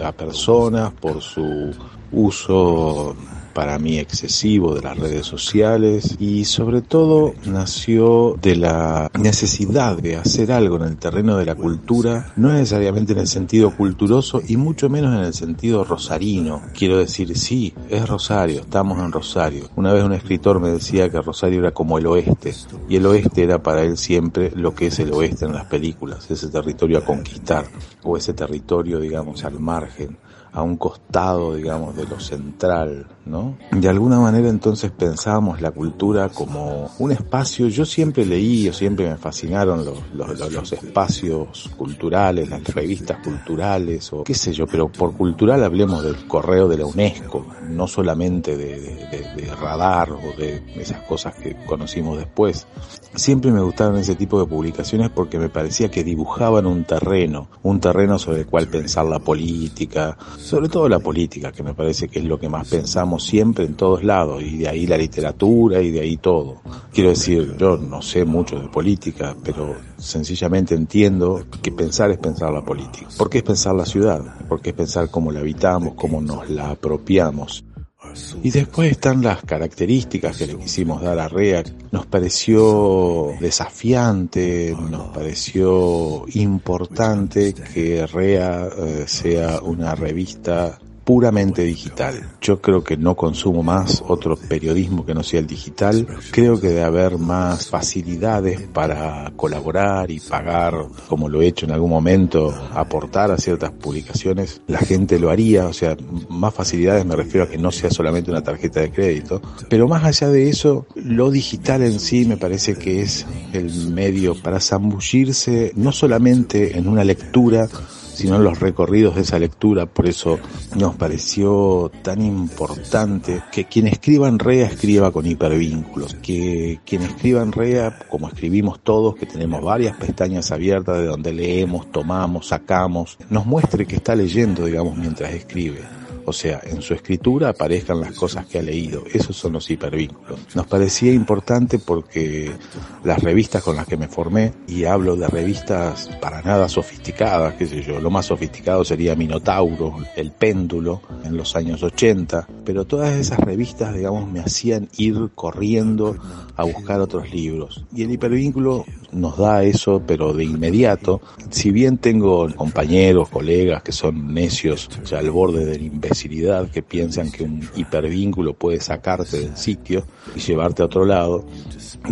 a personas, por su uso para mí excesivo de las redes sociales y sobre todo nació de la necesidad de hacer algo en el terreno de la cultura, no necesariamente en el sentido culturoso y mucho menos en el sentido rosarino. Quiero decir, sí, es Rosario, estamos en Rosario. Una vez un escritor me decía que Rosario era como el oeste y el oeste era para él siempre lo que es el oeste en las películas, ese territorio a conquistar o ese territorio, digamos, al margen a un costado, digamos, de lo central, ¿no? De alguna manera entonces pensábamos la cultura como un espacio, yo siempre leí o siempre me fascinaron los, los, los- espacios culturales, las revistas culturales o qué sé yo, pero por cultural hablemos del correo de la UNESCO, no solamente de- de- de radar o de esas cosas que conocimos después. Siempre me gustaron ese tipo de publicaciones porque me parecía que dibujaban un terreno, un terreno sobre el cual pensar la política, sobre todo la política, que me parece que es lo que más pensamos siempre en todos lados, y de ahí la literatura y de ahí todo. Quiero decir, yo no sé mucho de política, pero sencillamente entiendo que pensar es pensar la política. ¿Por qué es pensar la ciudad? Porque es pensar cómo la habitamos, cómo nos la apropiamos. Y después están las características que le quisimos dar a REA. Nos pareció desafiante, nos pareció importante que REA eh, sea una revista puramente digital. Yo creo que no consumo más otro periodismo que no sea el digital. Creo que debe haber más facilidades para colaborar y pagar, como lo he hecho en algún momento, aportar a ciertas publicaciones. La gente lo haría, o sea, más facilidades me refiero a que no sea solamente una tarjeta de crédito. Pero más allá de eso, lo digital en sí me parece que es el medio para zambullirse no solamente en una lectura, sino los recorridos de esa lectura. Por eso nos pareció tan importante que quien escriba en REA escriba con hipervínculos, que quien escriba en REA, como escribimos todos, que tenemos varias pestañas abiertas de donde leemos, tomamos, sacamos, nos muestre que está leyendo, digamos, mientras escribe. O sea, en su escritura aparezcan las cosas que ha leído. Esos son los hipervínculos. Nos parecía importante porque las revistas con las que me formé, y hablo de revistas para nada sofisticadas, qué sé yo, lo más sofisticado sería Minotauro, El Péndulo, en los años 80, pero todas esas revistas, digamos, me hacían ir corriendo a buscar otros libros. Y el hipervínculo nos da eso, pero de inmediato. Si bien tengo compañeros, colegas que son necios, ya al borde de la que piensan que un hipervínculo puede sacarte del sitio y llevarte a otro lado,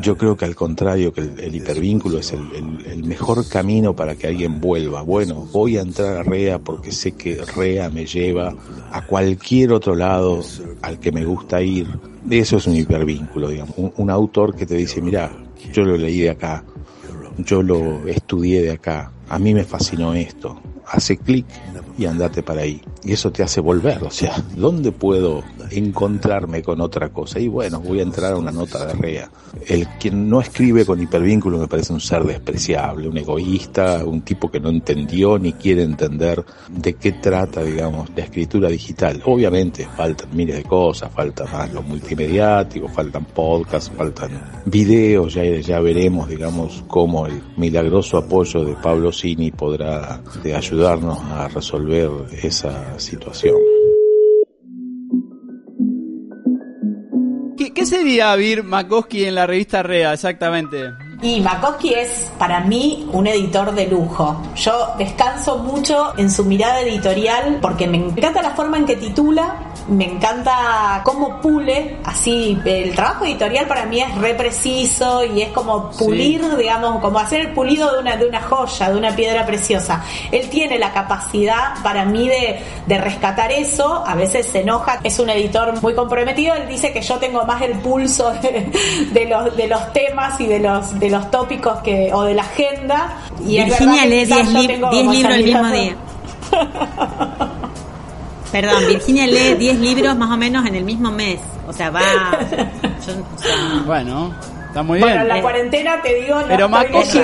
yo creo que al contrario, que el, el hipervínculo es el mejor camino para que alguien vuelva. Bueno, voy a entrar a REA porque sé que REA me lleva a cualquier otro lado al que me gusta ir. Eso es un hipervínculo, digamos. Un, un autor que te dice, mira, yo lo leí de acá, yo lo estudié de acá, a mí me fascinó esto. Hace clic y andate para ahí. Y eso te hace volver, o sea, ¿dónde puedo encontrarme con otra cosa? Y bueno, voy a entrar a una nota de REA. El quien no escribe con hipervínculo me parece un ser despreciable, un egoísta, un tipo que no entendió ni quiere entender de qué trata, digamos, la escritura digital. Obviamente faltan miles de cosas, falta más lo multimediático, faltan podcasts, faltan videos, ya, ya veremos, digamos, cómo el milagroso apoyo de Pablo Cini podrá de ayudarnos a resolver esa situación. ¿Qué, sería Vir Makoski en la revista Rea exactamente? Y Makoski es para mí un editor de lujo. Yo descanso mucho en su mirada editorial porque me encanta la forma en que titula, me encanta cómo pule, así el trabajo editorial para mí es re preciso y es como pulir, digamos, como hacer el pulido de una, de una joya, de una piedra preciosa. Él tiene la capacidad para mí de, de rescatar eso, a veces se enoja, es un editor muy comprometido, él dice que yo tengo más el pulso de, de los, de los temas y de los, de los tópicos que, o de la agenda. Y Virginia lee quizás 10 yo lib- tengo 10 como libros el mismo día. Perdón, Virginia lee 10 libros más o menos en el mismo mes. O sea, va. yo- o sea, Bueno, está muy Bueno, bien. en la cuarentena te digo, no pero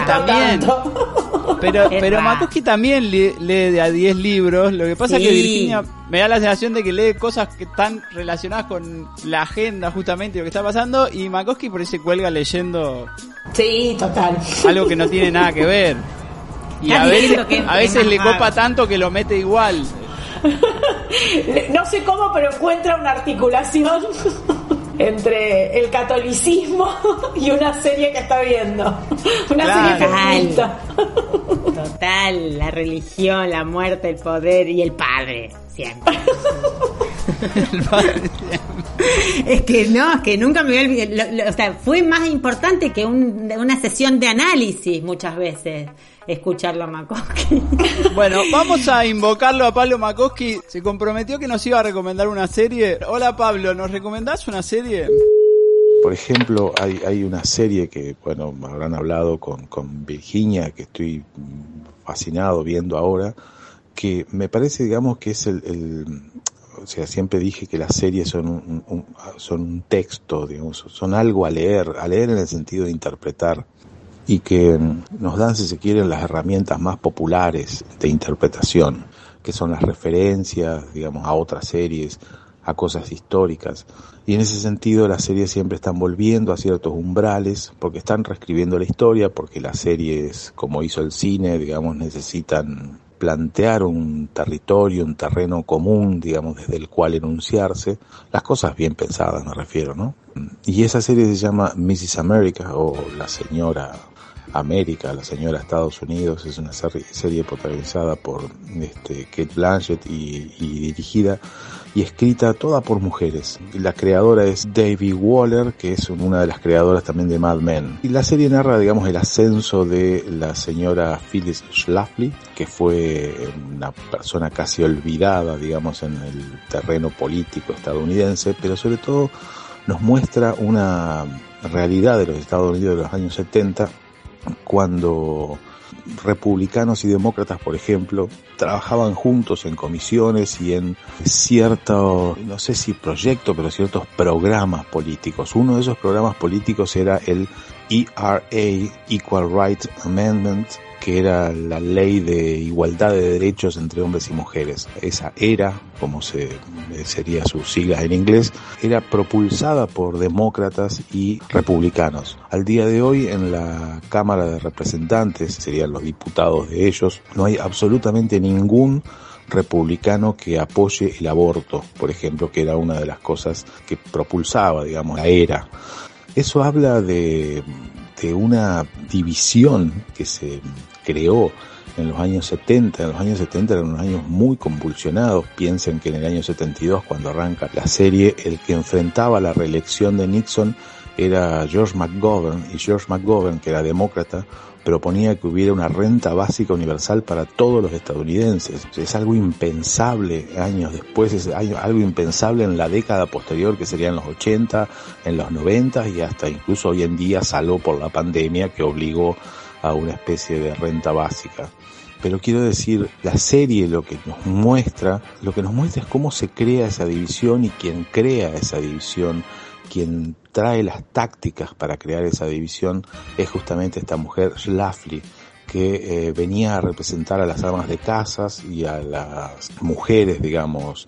también. tanto. Pero, pero va. Makoski también lee, lee de a 10 libros. Lo que pasa es que. Virginia me da la sensación de que lee cosas que están relacionadas con la agenda, justamente lo que está pasando. Y Makoski por ahí se cuelga leyendo Sí, total. algo que no tiene nada que ver. Y a veces, a veces le copa tanto que lo mete igual. No sé cómo, pero encuentra una articulación entre el catolicismo y una serie que está viendo. Una Claro. serie feminista. total, la religión, la muerte, el poder y el padre. Siempre. El padre- Es que no, es que nunca me voy a olvidar. Lo- lo- o sea, fue más importante que un- una sesión de análisis muchas veces escucharlo a Makoski. Bueno, vamos a invocarlo a Pablo Makoski. Se comprometió que nos iba a recomendar una serie. Hola Pablo, ¿nos recomendás una serie? Por ejemplo, hay, hay una serie que, bueno, me habrán hablado con, con Virginia, que estoy fascinado viendo ahora, que me parece, digamos, que es el, el- o sea, siempre dije que las series son un, un- son un texto, digamos, son algo a leer, a leer en el sentido de interpretar, y que mm, nos dan, si se quieren, las herramientas más populares de interpretación, que son las referencias, digamos, a otras series, a cosas históricas. Y en ese sentido las series siempre están volviendo a ciertos umbrales, porque están reescribiendo la historia, porque las series, como hizo el cine, digamos, necesitan plantear un territorio, un terreno común, digamos, desde el cual enunciarse, las cosas bien pensadas me refiero, ¿no? Y esa serie se llama Mrs. America o La Señora América, La Señora Estados Unidos, es una serie, serie protagonizada por este, Kate Blanchett y, y dirigida y escrita toda por mujeres. La creadora es Davy Waller, que es una de las creadoras también de Mad Men. Y la serie narra, digamos, el ascenso de la señora Phyllis Schlafly, que fue una persona casi olvidada, digamos, en el terreno político estadounidense, pero sobre todo nos muestra una realidad de los Estados Unidos de los años 70 cuando republicanos y demócratas, por ejemplo, trabajaban juntos en comisiones y en cierto, no sé si proyecto, pero ciertos programas políticos. Uno de esos programas políticos era el ERA, Equal Rights Amendment, que era la ley de igualdad de derechos entre hombres y mujeres. Esa era, como se sería su sigla en inglés, era propulsada por demócratas y republicanos. Al día de hoy en la Cámara de Representantes, serían los diputados de ellos, no hay absolutamente ningún republicano que apoye el aborto, por ejemplo, que era una de las cosas que propulsaba, digamos, la era. Eso habla de, de una división que se creó en los años 70. En los años 70 eran unos años muy convulsionados. Piensen que en el año 72, cuando arranca la serie, el que enfrentaba la reelección de Nixon era George McGovern, y George McGovern, que era demócrata, proponía que hubiera una renta básica universal para todos los estadounidenses. Es algo impensable años después, es algo impensable en la década posterior, que serían los 80, en los 90 y hasta incluso hoy en día salvo por la pandemia que obligó a una especie de renta básica. Pero quiero decir, la serie lo que nos muestra, lo que nos muestra es cómo se crea esa división y quién crea esa división, quien trae las tácticas para crear esa división es justamente esta mujer Schlafly, que eh, venía a representar a las amas de casas y a las mujeres, digamos,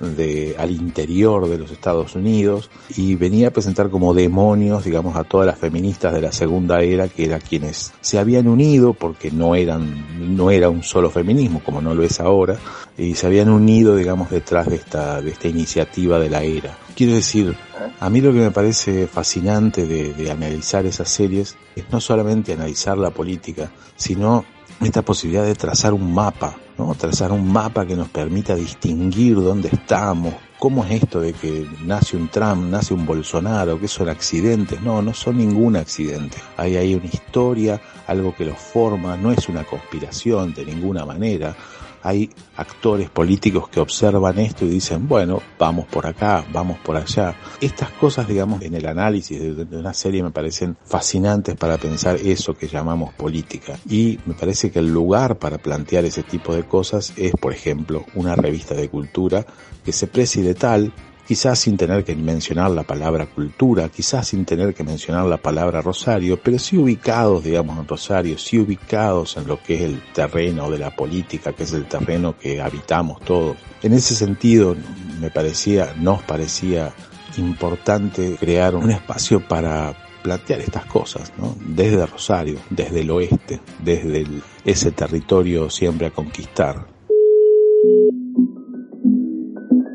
de, al interior de los Estados Unidos y venía a presentar como demonios, digamos, a todas las feministas de la segunda era, que eran quienes se habían unido, porque no eran, no era un solo feminismo, como no lo es ahora, y se habían unido, digamos, detrás de esta, de esta iniciativa de la era. Quiero decir, a mí lo que me parece fascinante de, de analizar esas series es no solamente analizar la política, sino esta posibilidad de trazar un mapa, ¿no? Trazar un mapa que nos permita distinguir dónde estamos, cómo es esto de que nace un Trump, nace un Bolsonaro, que son accidentes. No, no son ningún accidente. Hay ahí una historia, algo que los forma, no es una conspiración de ninguna manera hay actores políticos que observan esto y dicen, bueno, vamos por acá, vamos por allá. Estas cosas, digamos, en el análisis de una serie me parecen fascinantes para pensar eso que llamamos política. Y me parece que el lugar para plantear ese tipo de cosas es, por ejemplo, una revista de cultura que se precie de tal quizás sin tener que mencionar la palabra cultura, quizás sin tener que mencionar la palabra Rosario, pero sí ubicados, digamos, en Rosario, sí ubicados en lo que es el terreno de la política, que es el terreno que habitamos todos. En ese sentido, me parecía, nos parecía importante crear un espacio para plantear estas cosas, ¿no? Desde Rosario, desde el oeste, desde ese territorio siempre a conquistar.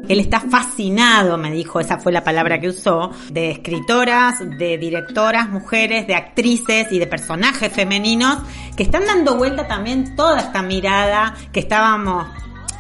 Él está fascinado, me dijo, esa fue la palabra que usó, de escritoras, de directoras, mujeres, de actrices y de personajes femeninos que están dando vuelta también toda esta mirada que estábamos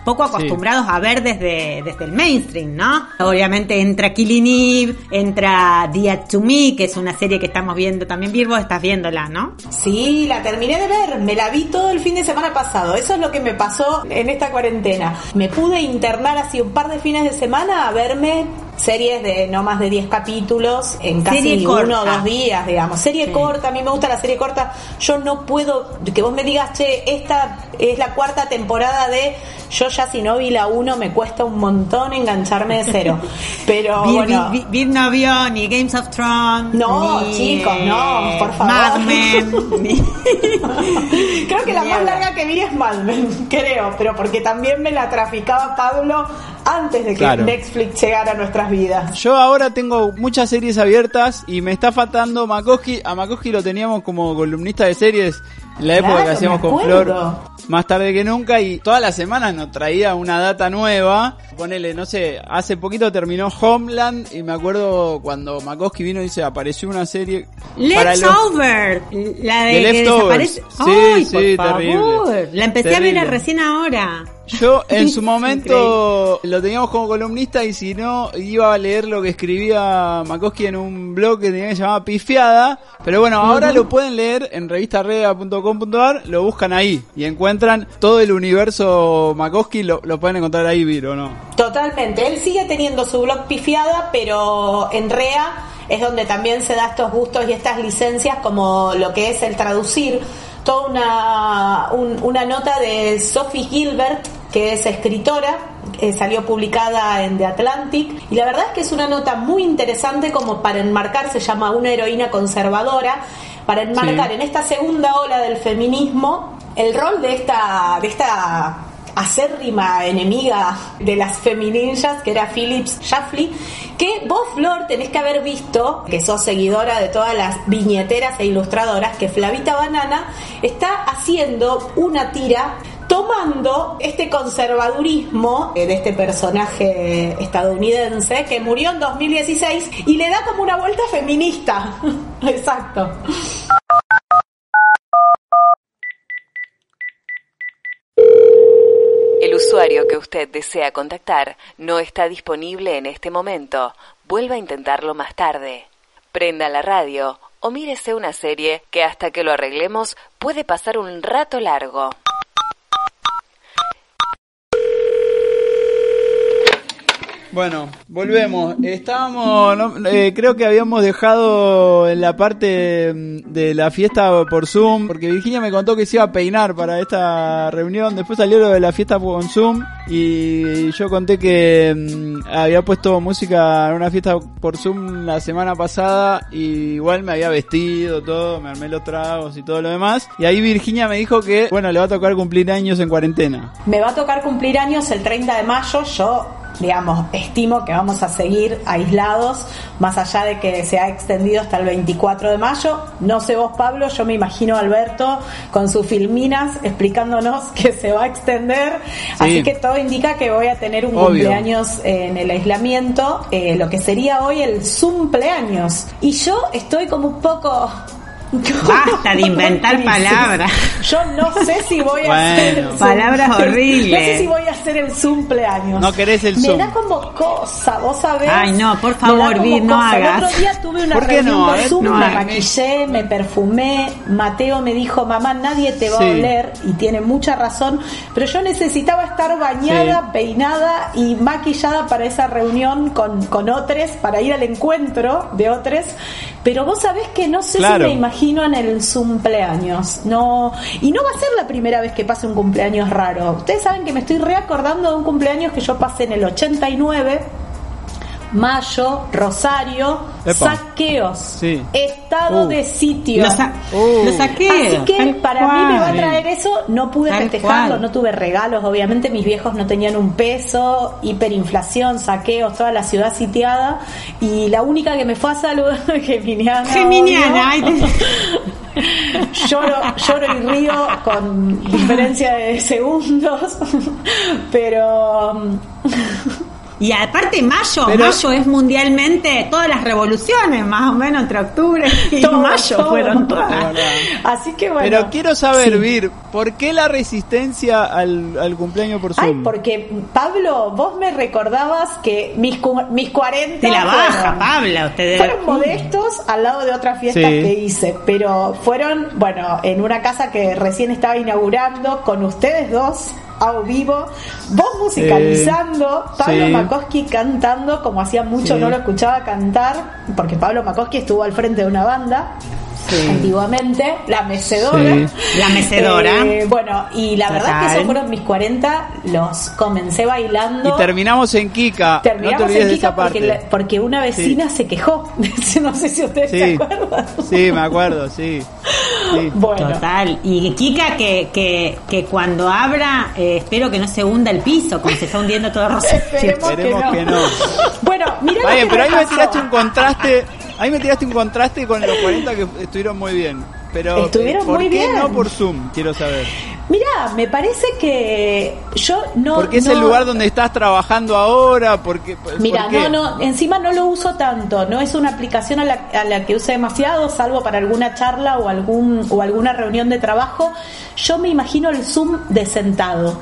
poco acostumbrados a ver desde, desde el mainstream, ¿no? Obviamente entra Killing Eve, entra Dia to Me, que es una serie que estamos viendo también. Virgo, estás viéndola, ¿no? Sí, la terminé de ver, me la vi todo el fin de semana pasado. Eso es lo que me pasó en esta cuarentena. Me pude internar así un par de fines de semana a verme series de no más de 10 capítulos en casi Serie uno o dos días, digamos. Serie Sí. corta, a mí me gusta la serie corta. Yo no puedo, que vos me digas, che, esta es la cuarta temporada de... Yo ya si no vi la 1 me cuesta un montón engancharme de cero. Pero Vir, bueno... Vir- Vir no vio ni Games of Thrones. No, ni, chicos, no, eh, por favor. Mad Men. Creo que la más larga que vi es Mad Men, creo, pero porque también me la traficaba Pablo antes de que Claro. Netflix llegara a nuestras vidas. Yo ahora tengo muchas series abiertas y me está faltando Makoski. A Makoski lo teníamos como columnista de series la época Claro, que hacíamos con. Flor. Más tarde que nunca y todas las semanas nos traía una data nueva. Ponele, no sé, hace poquito terminó Homeland y me acuerdo cuando Makoski vino y dice, apareció una serie Let's los- la de que desaparece. Sí, Ay, sí, por terrible. favor. La empecé a ver recién ahora. Yo en su momento lo teníamos como columnista y si no iba a leer lo que escribía Makoski en un blog que tenía que llamaba Pifiada, pero bueno, ahora lo pueden leer en lo buscan ahí y encuentran todo el universo Makoski, lo, lo pueden encontrar ahí, Viro, ¿no? Totalmente. Él sigue teniendo su blog pifiada, pero en REA es donde también se da estos gustos y estas licencias como lo que es el traducir. Toda una, un- una nota de Sophie Gilbert, que es escritora, eh, salió publicada en The Atlantic y la verdad es que es una nota muy interesante como para enmarcar, se llama una heroína conservadora, para enmarcar Sí. en esta segunda ola del feminismo el rol de esta, de esta acérrima enemiga de las femininjas, que era Phillips Schaffley, que vos, Flor, tenés que haber visto, que sos seguidora de todas las viñeteras e ilustradoras, que Flavita Banana está haciendo una tira tomando este conservadurismo de este personaje estadounidense que murió en 2016 y le da como una vuelta feminista. Exacto. El usuario que usted desea contactar no está disponible en este momento. Vuelva a intentarlo más tarde. Prenda la radio o mírese una serie que hasta que lo arreglemos puede pasar un rato largo. Bueno, volvemos. Estábamos, eh, creo que habíamos dejado en la parte mm, de la fiesta por Zoom, porque Virginia me contó que se iba a peinar para esta reunión. Después salió lo de la fiesta por Zoom y yo conté que mm, había puesto música en una fiesta por Zoom la semana pasada y igual me había vestido todo, me armé los tragos y todo lo demás. Y ahí Virginia me dijo que, bueno, le va a tocar cumplir años en cuarentena. Me va a tocar cumplir años el 30 de mayo. Yo digamos, estimo que vamos a seguir aislados, más allá de que se ha extendido hasta el 24 de mayo. No sé vos, Pablo, yo me imagino a Alberto con sus filminas explicándonos que se va a extender. Así que todo indica que voy a tener un Obvio. cumpleaños en el aislamiento, eh, lo que sería hoy el cumpleaños. Y yo estoy como un poco... Basta de inventar palabras. Yo no sé si voy a Bueno. hacer Palabras No horribles. sé si voy a hacer el cumpleaños. No querés el Me Zoom. da como cosa, vos sabés. Ay, no, por Me favor, Vir, no cosa. hagas. El otro día tuve una ¿Por qué reunión no? Por Zoom, no me maquillé, me perfumé. Mateo me dijo, mamá, nadie te va Sí. a oler. Y tiene mucha razón. Pero yo necesitaba estar bañada, Sí. peinada y maquillada para esa reunión con, con otros, para ir al encuentro de otros. Pero vos sabés que no sé Claro. si me imagino en el cumpleaños. No, y no va a ser la primera vez que pase un cumpleaños raro. Ustedes saben que me estoy reacordando de un cumpleaños que yo pasé en el 89. Mayo, Rosario, Epa. saqueos, Sí. estado Uh. de sitio. Lo, sa- Uh. lo saqué. Así que tal para mí me va a traer eso, no pude Tal festejarlo, cual. no tuve regalos, obviamente mis viejos no tenían un peso, hiperinflación, saqueos, toda la ciudad sitiada y la única que me fue a saludar, Geminiana. Geminiana, lloro, lloro y río con diferencia de segundos, pero um, Y aparte mayo, Pero- mayo es mundialmente todas las revoluciones, más o menos entre octubre y Todo, mayo todo. fueron todas. Así que bueno. Pero quiero saber, Sí. Vir, ¿por qué la resistencia al, al cumpleaños por Zoom? Ay, porque Pablo, vos me recordabas que mis, cu- mis 40 Te la baja, fueron- Pabla, ustedes. Fueron modestos al lado de otras fiestas Sí. que hice, pero fueron, bueno, en una casa que recién estaba inaugurando con ustedes dos a vivo, vos musicalizando, Pablo sí. Makoski cantando, como hacía mucho Sí. no lo escuchaba cantar, porque Pablo Makoski estuvo al frente de una banda. Antiguamente, la mecedora. Sí. La mecedora. Eh, bueno, y la verdad que Total. esos fueron mis 40, los comencé bailando. Y terminamos en Kika. Terminamos no te olvides en de Kika porque, la- porque una vecina se quejó. no sé si ustedes se Sí. acuerdan. Sí, me acuerdo, sí. Sí. Bueno, Total. Y Kika que, que, que cuando abra, eh, espero que no se hunda el piso, como se está hundiendo todo Rosario. esperemos, Esperemos que, que no. no. bueno, mira que pero ahí me tiraste un contraste. Ahí me tiraste un contraste con los 40 que estuvieron muy bien. Pero Estuvieron eh, ¿por muy qué bien. no por Zoom? Quiero saber. Mira, me parece que yo no. Porque es no- el lugar donde estás trabajando ahora, porque Mira, no, no, encima no lo uso tanto, no es una aplicación a la, a la que use demasiado, salvo para alguna charla o algún o alguna reunión de trabajo. Yo me imagino el Zoom de sentado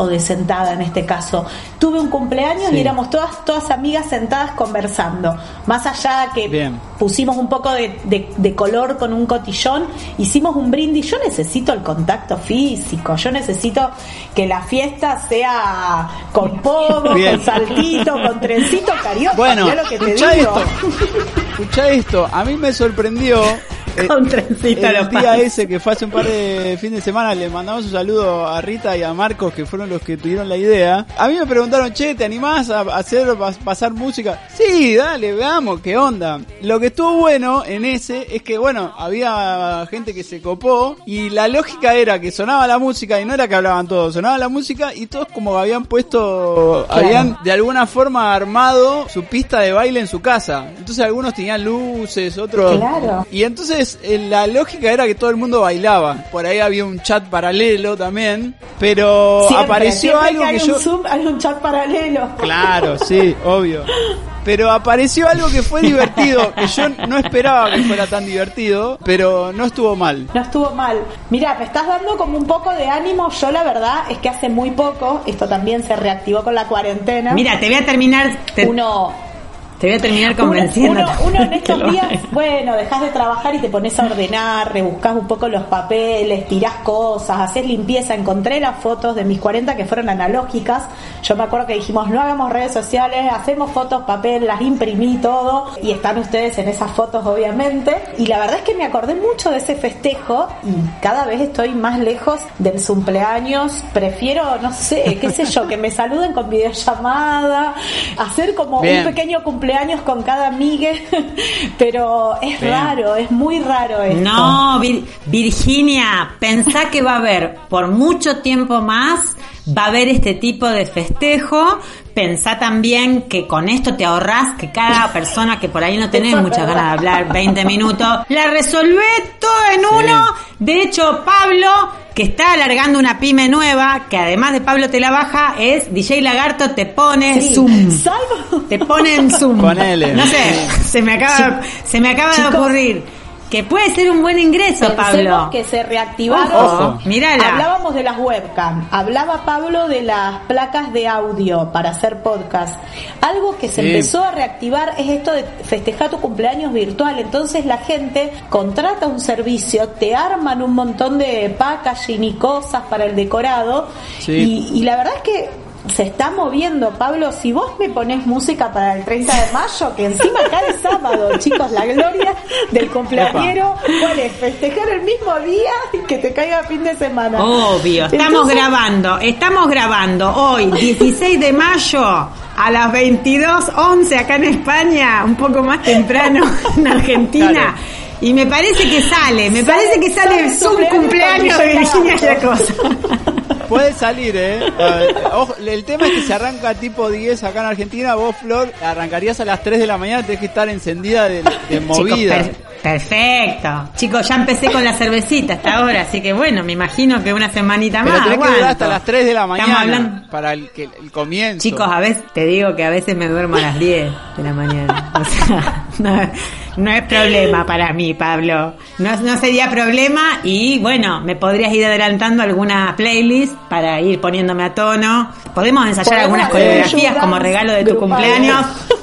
o de sentada en este caso. Tuve un cumpleaños Sí. y éramos todas todas amigas sentadas conversando. Más allá que Bien. pusimos un poco de, de- de color con un cotillón, hicimos un brindis. Yo necesito el contacto físico, yo necesito que la fiesta sea con pogo, Bien. con saltito, con trencito carioca. Bueno, lo que te escucha digo. esto. Escucha esto. A mí me sorprendió. Eh, Con trencito el lo día ese que fue hace un par de fin de semana le mandamos un saludo a Rita y a Marcos que fueron los que tuvieron la idea. A mí me preguntaron, che, ¿te animás a hacer pas- pasar música? Sí, dale, veamos qué onda. Lo que estuvo bueno en ese es que bueno, había gente que se copó y la lógica era que sonaba la música y no era que hablaban todos, sonaba la música y todos como habían puesto, Claro. habían de alguna forma armado su pista de baile en su casa. Entonces algunos tenían luces, otros... Claro. Y entonces eh, la lógica era que todo el mundo bailaba. Por ahí había un chat paralelo también. Pero Siempre, apareció siempre algo que hay que un yo... Zoom, hay un chat paralelo. Claro, sí, obvio. Pero apareció algo que fue divertido, que yo no esperaba que fuera tan divertido, pero no estuvo mal. No estuvo mal. Mira, me estás dando como un poco de ánimo. Yo la verdad es que hace muy poco, esto también se reactivó con la cuarentena. Mira, te voy a terminar. Te, uno te voy a terminar Uno, convenciendo. uno- uno en que estos días, bueno, dejas de trabajar y te pones a ordenar, rebuscas un poco los papeles, tirás cosas, haces limpieza. Encontré las fotos de mis 40 que fueron analógicas. Yo me acuerdo que dijimos, no hagamos redes sociales, hacemos fotos, papel, las imprimí todo. Y están ustedes en esas fotos, obviamente. Y la verdad es que me acordé mucho de ese festejo y cada vez estoy más lejos del cumpleaños. Prefiero, no sé, qué sé yo, que me saluden con videollamada, hacer como Bien. un pequeño cumpleaños con cada amiga, pero es raro, es muy raro esto. No, Vir- Virginia, pensá que va a haber por mucho tiempo más va a haber este tipo de festejo. Pensá también que con esto te ahorrás que cada persona que por ahí no tenés muchas ganas de hablar 20 minutos, la resolvés todo en uno. De hecho, Pablo, que está alargando una pyme nueva, que además de Pablo te la baja, es DJ Lagarto, te pone Sí. Zoom. Salvo. Te pone en Zoom. Ponele. No sé, se me acaba, se me acaba de ocurrir. Que puede ser un buen ingreso, Pensemos Pablo. que se reactivaron. Ojo. Mírala. Hablábamos de las webcam, hablaba Pablo de las placas de audio para hacer podcast. Algo que se Sí. empezó a reactivar es esto de festejar tu cumpleaños virtual. Entonces la gente contrata un servicio, te arman un montón de packaging y cosas para el decorado. Sí. Y, y la verdad es que se está moviendo, Pablo. Si vos me pones música para el 30 de mayo, que encima cae sábado, chicos, la gloria del cumpleañero, ¿cuál es? Festejar el mismo día y que te caiga fin de semana. Obvio, estamos Entonces, grabando, estamos grabando hoy, 16 de mayo, a las 22.11 acá en España, un poco más temprano en Argentina. Claro. Y me parece que sale, me parece que sale sale un cumpleaños de Virginia Yacosa. Puede salir, ¿eh? Eh, ojo, el tema es que se arranca tipo 10 acá en Argentina. Vos, Flor, arrancarías a las 3 de la mañana. Tenés que estar encendida de, de movida. Chicos, perfecto. Chicos, ya empecé con la cervecita hasta ahora, así que bueno, me imagino que una semanita Pero más. tenés que durar hasta las 3 de la Estamos mañana hablando- para el, que, el comienzo. Chicos, a veces te digo que a veces me duermo a las 10 de la mañana. O sea, no, no es problema para mí, Pablo. No, no sería problema y bueno, me podrías ir adelantando alguna playlist para ir poniéndome a tono. Podemos ensayar algunas coreografías como regalo de tu cumpleaños.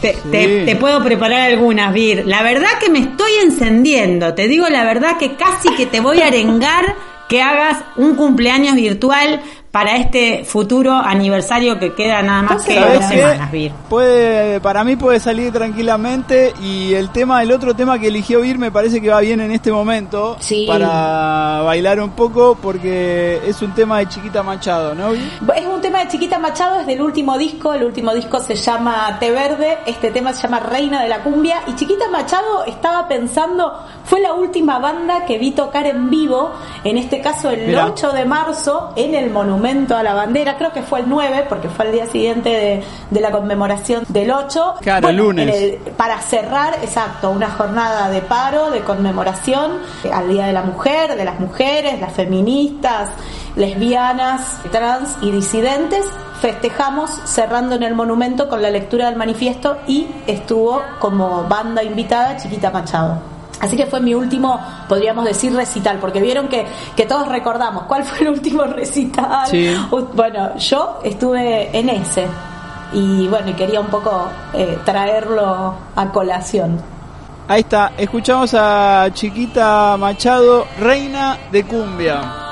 Te, te- te puedo preparar algunas, Vir. La verdad que me estoy encendiendo. Te digo la verdad que casi que te voy a arengar que hagas un cumpleaños virtual para este futuro aniversario que queda nada más que ¿Sabés dos semanas, Vir. Puede, para mí puede salir tranquilamente y el tema, el otro tema que eligió Ir me parece que va bien en este momento Sí. para bailar un poco porque es un tema de Chiquita Machado, ¿no? Ir? Es un tema de Chiquita Machado, es del último disco. El último disco se llama Té Verde. Este tema se llama Reina de la Cumbia. Y Chiquita Machado estaba pensando, fue la última banda que vi tocar en vivo. En este caso, el Mirá. 8 de marzo, en el Monumento a la Bandera. Creo que fue el 9, porque fue el día siguiente de, de la conmemoración del 8. Claro, lunes. el- para cerrar, exacto, una jornada de paro, de conmemoración eh, al Día de la Mujer, de las mujeres, las feministas, lesbianas, trans y disidentes. Festejamos cerrando en el monumento con la lectura del manifiesto y estuvo como banda invitada Chiquita Machado. Así que fue mi último, podríamos decir, recital, porque vieron que, que todos recordamos cuál fue el último recital. Sí. Bueno, yo estuve en ese y bueno, y quería un poco eh, traerlo a colación. Ahí está, escuchamos a Chiquita Machado, Reina de Cumbia.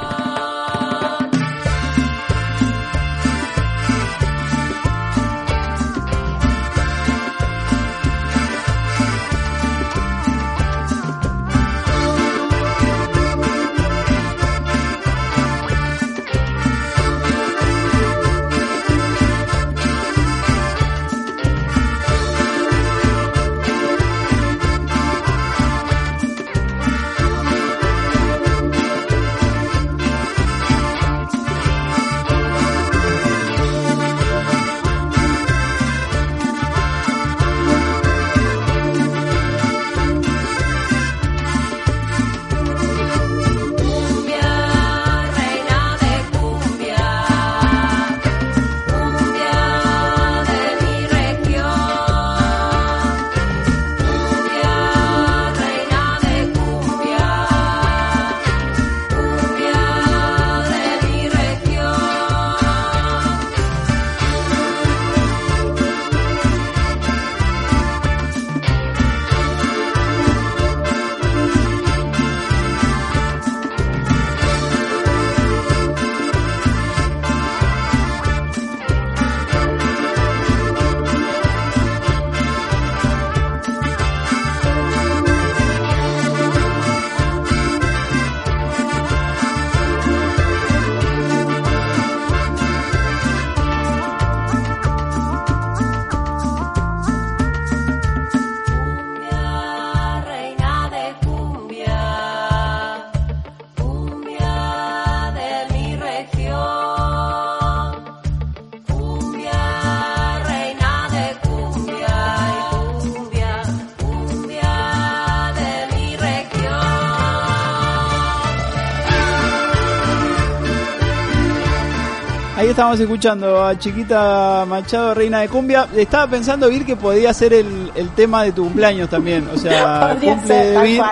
Estábamos escuchando a Chiquita Machado, Reina de Cumbia. Estaba pensando, Vir, que podía ser el, el tema de tu cumpleaños también. O sea, cumple ser, de Vir.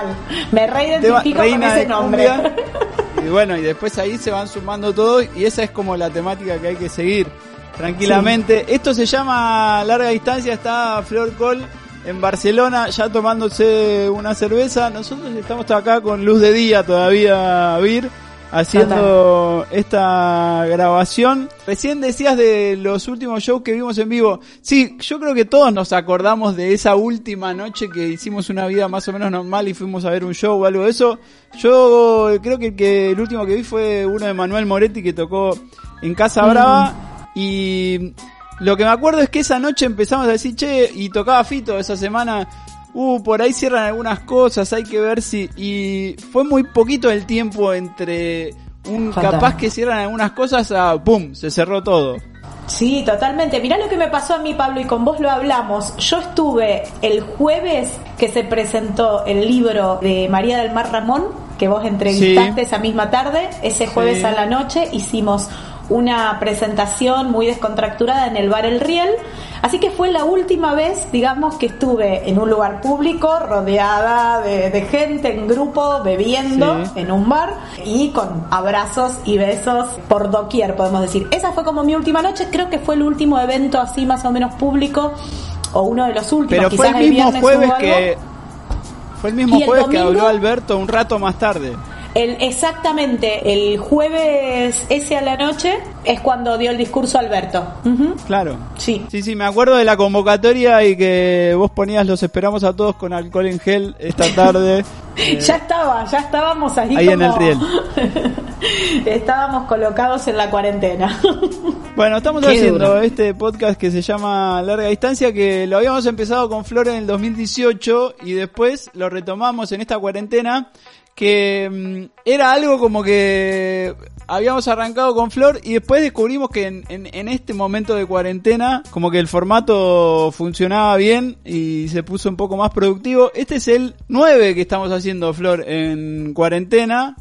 Me reidentifico con ese de nombre. Cumbia. Y bueno, y después ahí se van sumando todos y esa es como la temática que hay que seguir tranquilamente. Esto se llama Larga Distancia, está Flor Col en Barcelona ya tomándose una cerveza. Nosotros estamos acá con luz de día todavía, Vir, haciendo esta grabación. Recién decías de los últimos shows que vimos en vivo. Sí, yo creo que todos nos acordamos de esa última noche que hicimos una vida más o menos normal y fuimos a ver un show o algo de eso. Yo creo que el, que el último que vi fue uno de Manuel Moretti que tocó en Casa Brava y lo que me acuerdo es que esa noche empezamos a decir, che, y tocaba Fito esa semana, uh, por ahí cierran algunas cosas, hay que ver si... Y fue muy poquito el tiempo entre un capaz que cierran algunas cosas a, ¡pum!, se cerró todo. Sí, totalmente. Mirá lo que me pasó a mí, Pablo, y con vos lo hablamos. Yo estuve el jueves que se presentó el libro de María del Mar Ramón, que vos entrevistaste Sí. esa misma tarde. Ese jueves Sí. a la noche hicimos una presentación muy descontracturada en el bar El Riel. Así que fue la última vez, digamos, que estuve en un lugar público, rodeada de, de gente, en grupo, bebiendo Sí. en un bar y con abrazos y besos por doquier, podemos decir. Esa fue como mi última noche, creo que fue el último evento así más o menos público o uno de los últimos. Pero fue quizás el mismo viernes jueves que... Fue el mismo ¿Y el jueves que habló Alberto un rato más tarde. El, exactamente, el jueves ese a la noche es cuando dio el discurso Alberto. Claro. Sí. Sí, sí, me acuerdo de la convocatoria y que vos ponías los esperamos a todos con alcohol en gel esta tarde. Eh, Ya estaba, ya estábamos ahí, Ahí en el riel. estábamos colocados en la cuarentena. Bueno, estamos Qué haciendo duro. este podcast que se llama Larga Distancia, que lo habíamos empezado con Flor en el 2018 y después lo retomamos en esta cuarentena, que mm, era algo como que habíamos arrancado con Flor y después descubrimos que en, en- en este momento de cuarentena como que el formato funcionaba bien y se puso un poco más productivo. Este es el 9 que estamos haciendo, Flor, en cuarentena.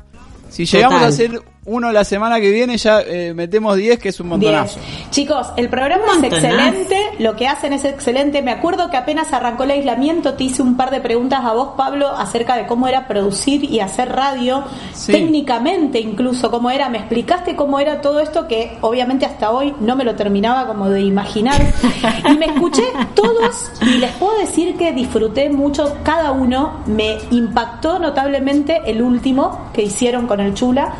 Si llegamos Total. a hacer uno la semana que viene, ya eh, metemos 10, que es un montonazo. Diez. Chicos, el programa es excelente, lo que hacen es excelente. Me acuerdo que apenas arrancó el aislamiento, te hice un par de preguntas a vos, Pablo, acerca de cómo era producir y hacer radio, Sí. técnicamente incluso cómo era. Me explicaste cómo era todo esto que obviamente hasta hoy no me lo terminaba como de imaginar. Y me escuché todos y les puedo decir que disfruté mucho cada uno. Me impactó notablemente el último que hicieron con el Chula.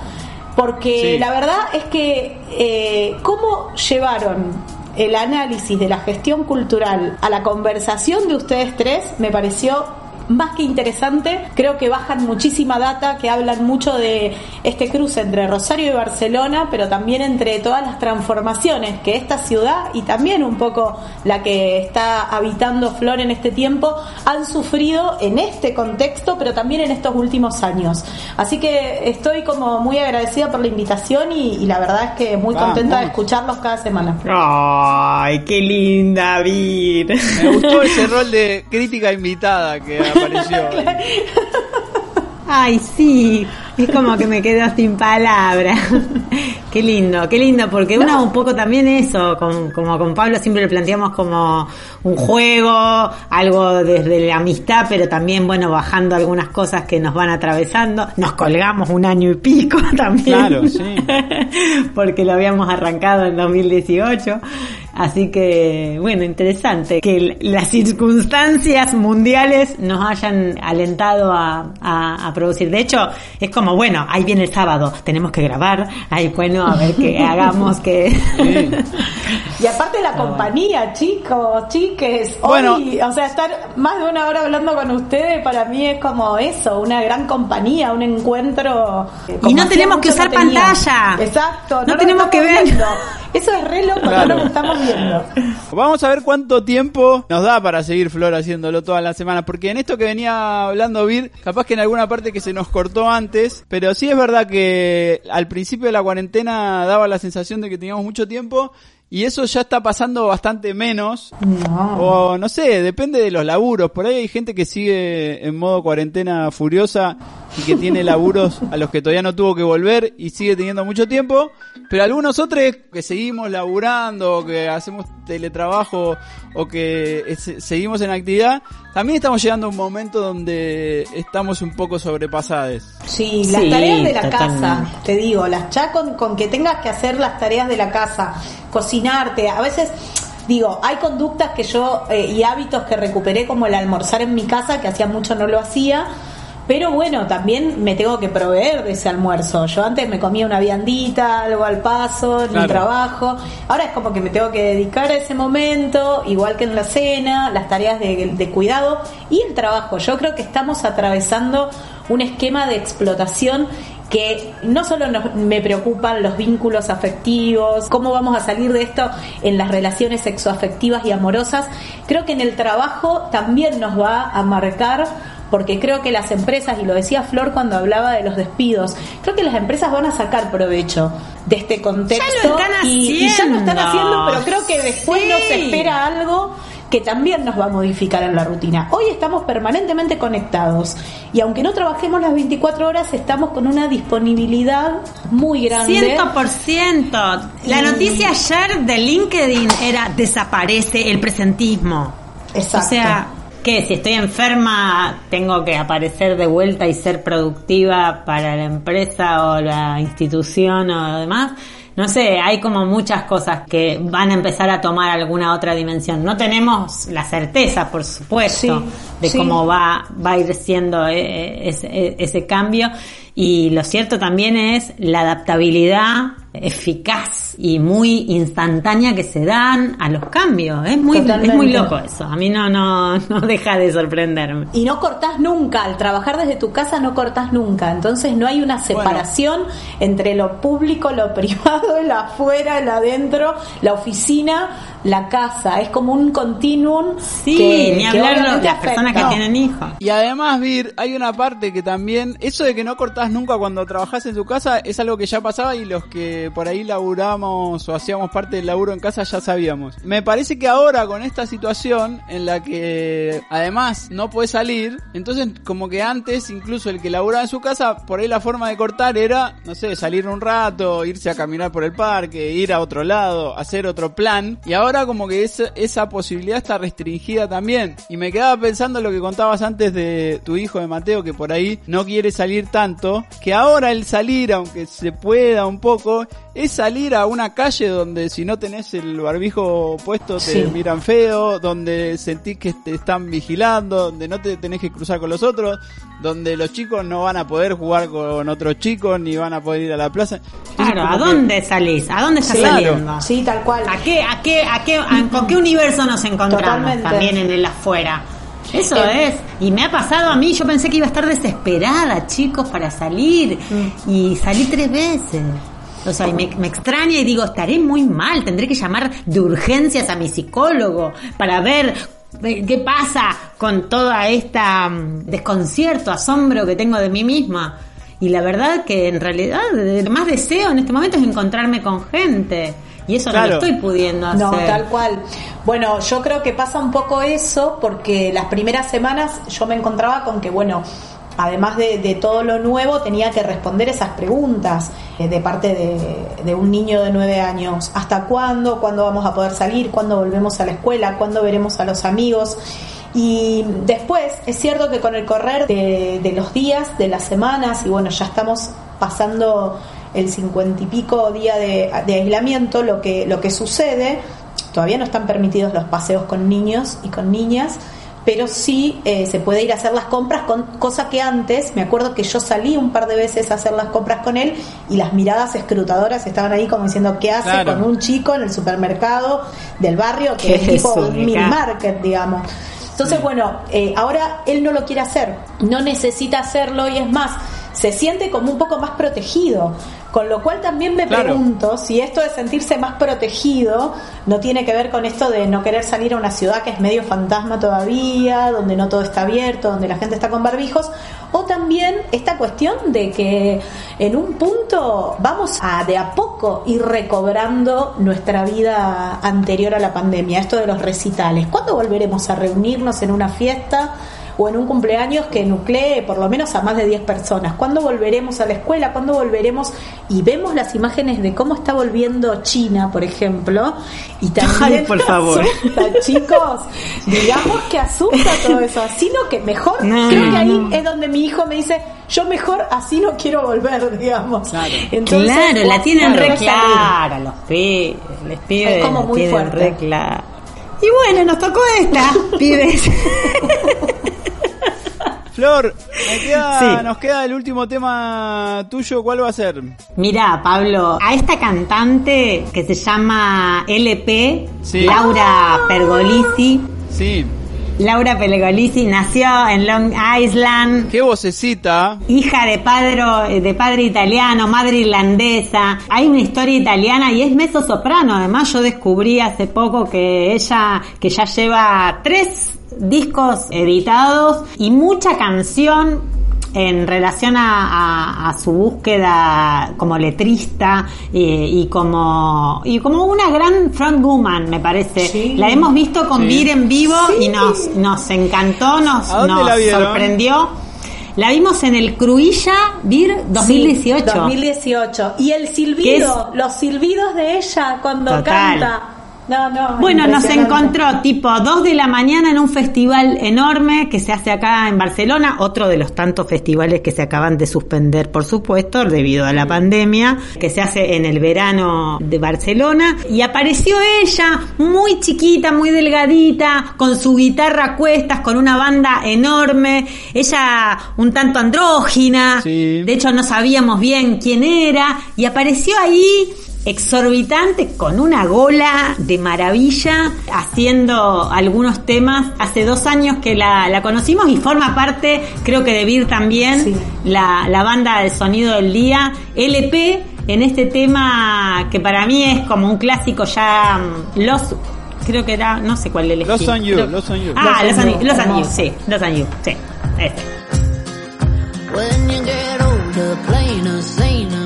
Porque Sí. la verdad es que eh, cómo llevaron el análisis de la gestión cultural a la conversación de ustedes tres me pareció más que interesante. Creo que bajan muchísima data, que hablan mucho de este cruce entre Rosario y Barcelona, pero también entre todas las transformaciones que esta ciudad y también un poco la que está habitando Flor en este tiempo han sufrido en este contexto, pero también en estos últimos años. Así que estoy como muy agradecida por la invitación y, y la verdad es que muy Vamos. contenta de escucharlos cada semana. Ay, qué linda, Vir. Me gustó ese rol de crítica invitada que apareció. Ay, sí. Es como que me quedo sin palabras. Qué lindo, qué lindo, porque uno un poco también eso, con- como con Pablo siempre lo planteamos como un juego, algo desde la amistad, pero también, bueno, bajando algunas cosas que nos van atravesando. Nos colgamos un año y pico también. Claro, sí. porque lo habíamos arrancado en 2018. Así que, bueno, interesante que las circunstancias mundiales nos hayan alentado a, a- a producir. De hecho, es como, bueno, ahí viene el sábado, tenemos que grabar, ahí bueno, a ver qué hagamos, que... Y aparte la compañía, chicos, chiques, Bueno. hoy, o sea, estar más de una hora hablando con ustedes para mí es como eso, una gran compañía, un encuentro. eh, Y no tenemos que usar pantalla. Exacto, No tenemos que ver. Eso es re loco, Claro. no nos estamos viendo. Vamos a ver cuánto tiempo nos da para seguir Flor haciéndolo toda la semana, porque en esto que venía hablando Vir, capaz que en alguna parte que se nos cortó antes, pero sí es verdad que al principio de la cuarentena daba la sensación de que teníamos mucho tiempo y eso ya está pasando bastante menos. No. O no sé, depende de los laburos. Por ahí hay gente que sigue en modo cuarentena furiosa y que tiene laburos a los que todavía no tuvo que volver y sigue teniendo mucho tiempo. Pero algunos otros que seguimos laburando, o que hacemos teletrabajo o que es- seguimos en actividad, también estamos llegando a un momento donde estamos un poco sobrepasados. Sí, las Sí, tareas de la totalmente. casa, te digo, las ya con, con que tengas que hacer las tareas de la casa, cocinarte, a veces digo, hay conductas que yo eh, y hábitos que recuperé como el almorzar en mi casa, que hacía mucho no lo hacía, pero bueno, también me tengo que proveer de ese almuerzo. Yo antes me comía una viandita, algo al paso, en mi trabajo, ahora es como que me tengo que dedicar a ese momento, igual que en la cena, las tareas de, de cuidado y el trabajo. Yo creo que estamos atravesando un esquema de explotación que no solo nos- me preocupan los vínculos afectivos, cómo vamos a salir de esto en las relaciones sexoafectivas y amorosas, creo que en el trabajo también nos va a marcar porque creo que las empresas, y lo decía Flor cuando hablaba de los despidos, creo que las empresas van a sacar provecho de este contexto Ya lo están y, y ya lo están haciendo. pero creo que después Sí. nos espera algo que también nos va a modificar en la rutina. Hoy estamos permanentemente conectados y aunque no trabajemos las 24 horas, estamos con una disponibilidad muy grande. Ciento por ciento. La Y- noticia ayer de LinkedIn era desaparece el presentismo. Exacto. O sea, que si estoy enferma tengo que aparecer de vuelta y ser productiva para la empresa o la institución o demás. No sé, hay como muchas cosas que van a empezar a tomar alguna otra dimensión. No tenemos la certeza, por supuesto, Sí, de sí. cómo va, va a ir siendo eh, eh, ese, ese cambio. Y lo cierto también es la adaptabilidad eficaz y muy instantánea que se dan a los cambios. Es muy, es muy loco eso. A mí no, no, no deja de sorprenderme. Y no cortás nunca, al trabajar desde tu casa no cortás nunca, entonces no hay una separación entre lo público, lo privado, el afuera, el adentro, la oficina, la casa, es como un continuum. Sí, que- ni hablar de las personas que tienen hijos. Y además, Vir, hay una parte que también, eso de que no cortás nunca cuando trabajás en tu casa es algo que ya pasaba y los que por ahí laburamos o hacíamos parte del laburo en casa ya sabíamos. Me parece que ahora con esta situación en la que además no puedes salir, entonces como que antes incluso el que laburaba en su casa, por ahí la forma de cortar era, no sé, salir un rato, irse a caminar por el parque, ir a otro lado, hacer otro plan. Y ahora como que esa, esa posibilidad está restringida también. Y me quedaba pensando lo que contabas antes de tu hijo de Mateo, que por ahí no quiere salir tanto, que ahora el salir, aunque se pueda un poco, es salir a una calle donde si no tenés el barbijo puesto te Sí. miran feo, donde sentís que te están vigilando, donde no te tenés que cruzar con los otros, donde los chicos no van a poder jugar con otros chicos, ni van a poder ir a la plaza. Entonces, Claro, ¿a que- dónde salís? ¿A dónde estás Sí, claro. saliendo? Sí, tal cual. ¿A qué, a qué, a qué, a- con qué universo nos encontramos Totalmente. también en el afuera? Eso Eh, es. Y me ha pasado a mí, yo pensé que iba a estar desesperada, chicos, para salir. Mm. Y salí tres veces. O sea, y me, me extraña y digo, estaré muy mal, tendré que llamar de urgencias a mi psicólogo para ver eh, qué pasa con toda esta mm, desconcierto, asombro que tengo de mí misma. Y la verdad que en realidad lo más deseo en este momento es encontrarme con gente. Y eso no lo estoy pudiendo hacer. No, tal cual. Bueno, yo creo que pasa un poco eso porque las primeras semanas yo me encontraba con que, bueno, además de, todo lo nuevo, tenía que responder esas preguntas eh, de parte de, un niño de nueve años. ¿Hasta cuándo? ¿Cuándo vamos a poder salir? ¿Cuándo volvemos a la escuela? ¿Cuándo veremos a los amigos? Y después, es cierto que con el correr de, de los días, de las semanas, y bueno, ya estamos pasando el cincuenta y pico día de aislamiento, lo que, lo que sucede, todavía no están permitidos los paseos con niños y con niñas, pero sí eh, se puede ir a hacer las compras, con cosa que antes, me acuerdo que yo salí un par de veces a hacer las compras con él y las miradas escrutadoras estaban ahí como diciendo, ¿qué hace Claro. con un chico en el supermercado del barrio que ¿Qué es tipo un mini market, digamos? Entonces, bueno, eh, ahora él no lo quiere hacer, no necesita hacerlo y es más, se siente como un poco más protegido. Con lo cual también me Claro. pregunto si esto de sentirse más protegido no tiene que ver con esto de no querer salir a una ciudad que es medio fantasma todavía, donde no todo está abierto, donde la gente está con barbijos, O también esta cuestión de que en un punto vamos a de a poco ir recobrando nuestra vida anterior a la pandemia, esto de los recitales. ¿Cuándo volveremos a reunirnos en una fiesta? O en un cumpleaños que nuclee por lo menos a más de 10 personas. ¿Cuándo volveremos a la escuela? ¿Cuándo volveremos? Y vemos las imágenes de cómo está volviendo China, por ejemplo, y también Ay, por favor. asusta, chicos. Digamos que asusta todo eso, sino que mejor, No, creo que ahí no. es donde mi hijo me dice, yo mejor así no quiero volver, digamos. Claro. Entonces, claro, la tienen podés re clara, los pibes, les pibes Es como muy tienen fuerte. re clara. Y bueno, nos tocó esta, pibes. Flor, me queda- Sí. nos queda el último tema tuyo. ¿Cuál va a ser? Mira, Pablo, a esta cantante que se llama LP, Sí. Laura Pergolisi, Sí. Laura Pergolisi nació en Long Island, Qué vocecita. hija de padre, de padre italiano, madre irlandesa. Hay una historia italiana y es mezzo soprano. Además, yo descubrí hace poco que ella, que ya lleva tres discos editados y mucha canción en relación a, a- a su búsqueda como letrista eh, y como y como una gran frontwoman me parece Sí. la hemos visto con Sí. Vir en vivo y nos nos encantó nos, ¿A dónde nos la sorprendió la vimos en el Cruilla Vir 2018 Sí, 2018. Y el silbido, los silbidos de ella cuando Total. canta. No, no. Bueno, nos encontró tipo 2 de la mañana en un festival enorme que se hace acá en Barcelona, otro de los tantos festivales que se acaban de suspender, por supuesto, debido a la pandemia, que se hace en el verano de Barcelona. Y apareció ella, muy chiquita, muy delgadita, con su guitarra a cuestas, con una banda enorme, ella un tanto andrógina, Sí. de hecho no sabíamos bien quién era, y apareció ahí exorbitante con una gola de maravilla haciendo algunos temas hace dos años que la, la conocimos y forma parte creo que de Vir también Sí. la, la banda de sonido del día LP en este tema que para mí es como un clásico ya mm, los creo que era no sé cuál elegí Los on you, Creo- los on you. ah Los on you, los on you, sí los on you sí este. When you get older, plainer, saner,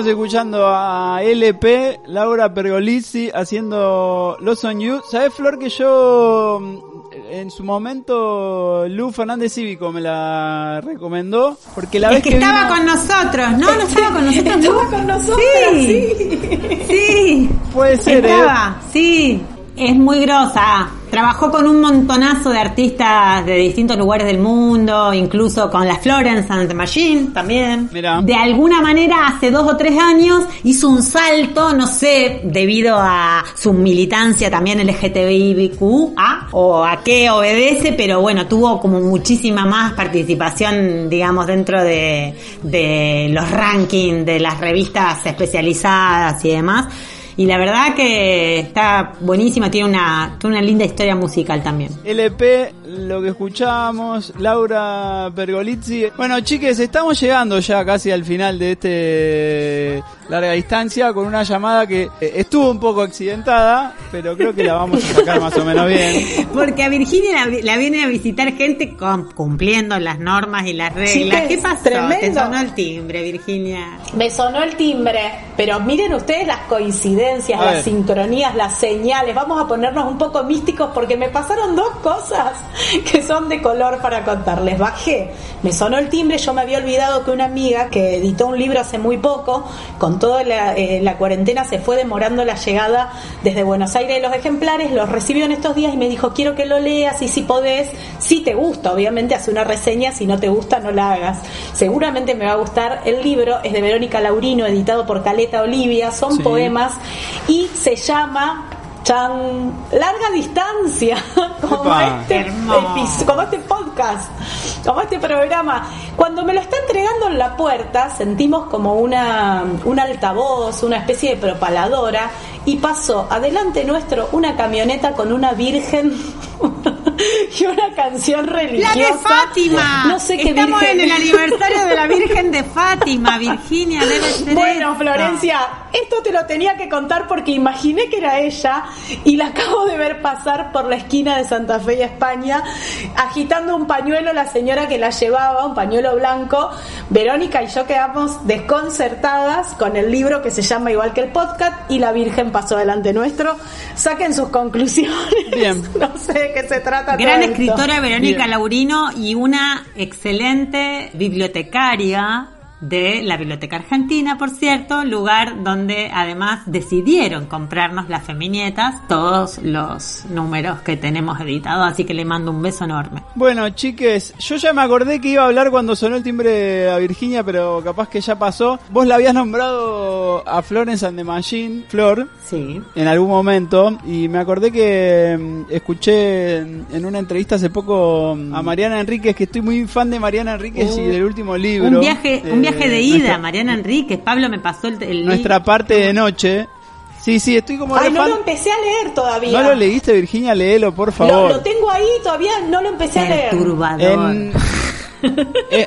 estamos escuchando a LP, Laura Pergolizzi haciendo Los On You. ¿Sabes, Flor, que yo mm, en su momento Lu Fernández Cívico me la recomendó? Porque la Es vez que que estaba vino- con nosotros, ¿no? No estaba con nosotros. Estaba con nosotras, Sí, sí. Puede ser, ¿eh? Sí. Es muy grosa. Trabajó con un montonazo de artistas de distintos lugares del mundo, incluso con la Florence and the Machine también. Mirá. De alguna manera, hace dos o tres años hizo un salto, no sé, debido a su militancia también LGTBIQ, o a qué obedece, pero bueno, tuvo como muchísima más participación, digamos, dentro de, de los rankings de las revistas especializadas y demás. Y la verdad que está buenísima, tiene una, tiene una linda historia musical también. Lo que escuchamos, Laura Pergolizzi. Bueno, chiques, estamos llegando ya casi al final de este larga distancia con una llamada que eh, estuvo un poco accidentada, pero creo que la vamos a sacar más o menos bien. Porque a Virginia la, la viene a visitar gente con- cumpliendo las normas y las reglas. Chicas, ¿Qué pasó? tremendo. Te sonó el timbre, Virginia. Me sonó el timbre, pero miren ustedes las coincidencias, A las sincronías, las señales. Vamos a ponernos un poco místicos porque me pasaron dos cosas que son de color para contarles. Bajé, me sonó el timbre, yo me había olvidado que una amiga que editó un libro hace muy poco, con toda la, eh, la cuarentena se fue demorando la llegada desde Buenos Aires de los ejemplares, los recibió en estos días y me dijo, quiero que lo leas y si podés, si te gusta, obviamente hace una reseña, si no te gusta no la hagas. Seguramente me va a gustar. El libro es de Verónica Laurino, editado por Caleta Olivia, son Sí. poemas y se llama Chan Larga Distancia, como este, episodio- como este podcast, como este programa. Cuando me lo está entregando en la puerta, sentimos como una, un altavoz, una especie de propaladora, y pasó adelante nuestro una camioneta con una virgen y una canción La religiosa. de Fátima. No sé qué Estamos virgen en el aniversario de la Virgen de Fátima, Virginia, debe ser Bueno. Florencia, esto te lo tenía que contar porque imaginé que era ella y la acabo de ver pasar por la esquina de Santa Fe y España, agitando un pañuelo la señora que la llevaba, un pañuelo blanco. Verónica y yo quedamos desconcertadas con el libro que se llama igual que el podcast y la Virgen pasó delante nuestro. Saquen sus conclusiones. Bien. No sé de qué se trata. Gran todo esto. escritora Verónica Bien. Laurino y una excelente bibliotecaria de la Biblioteca Argentina, por cierto, lugar donde además decidieron comprarnos las feminietas, todos los números que tenemos editados, así que le mando un beso enorme. Bueno, chiques, yo ya me acordé que iba a hablar cuando sonó el timbre a Virginia, pero capaz que ya pasó. Vos la habías nombrado a Florence and the Machine, Flor, Sí. en algún momento, y me acordé que mm, escuché en, una entrevista hace poco mm, a Mariana Enríquez, que estoy muy fan de Mariana Enríquez y del último libro. Un viaje, un eh, viaje de ida, nuestra- Mariana Enríquez. Pablo me pasó el, el Nuestra parte de noche. Sí, sí, estoy como Ay, no fan. lo empecé a leer todavía. ¿No lo leíste, Virginia? Léelo, por Lo, favor. lo tengo ahí, todavía no lo empecé a leer. perturbador. En- Eh,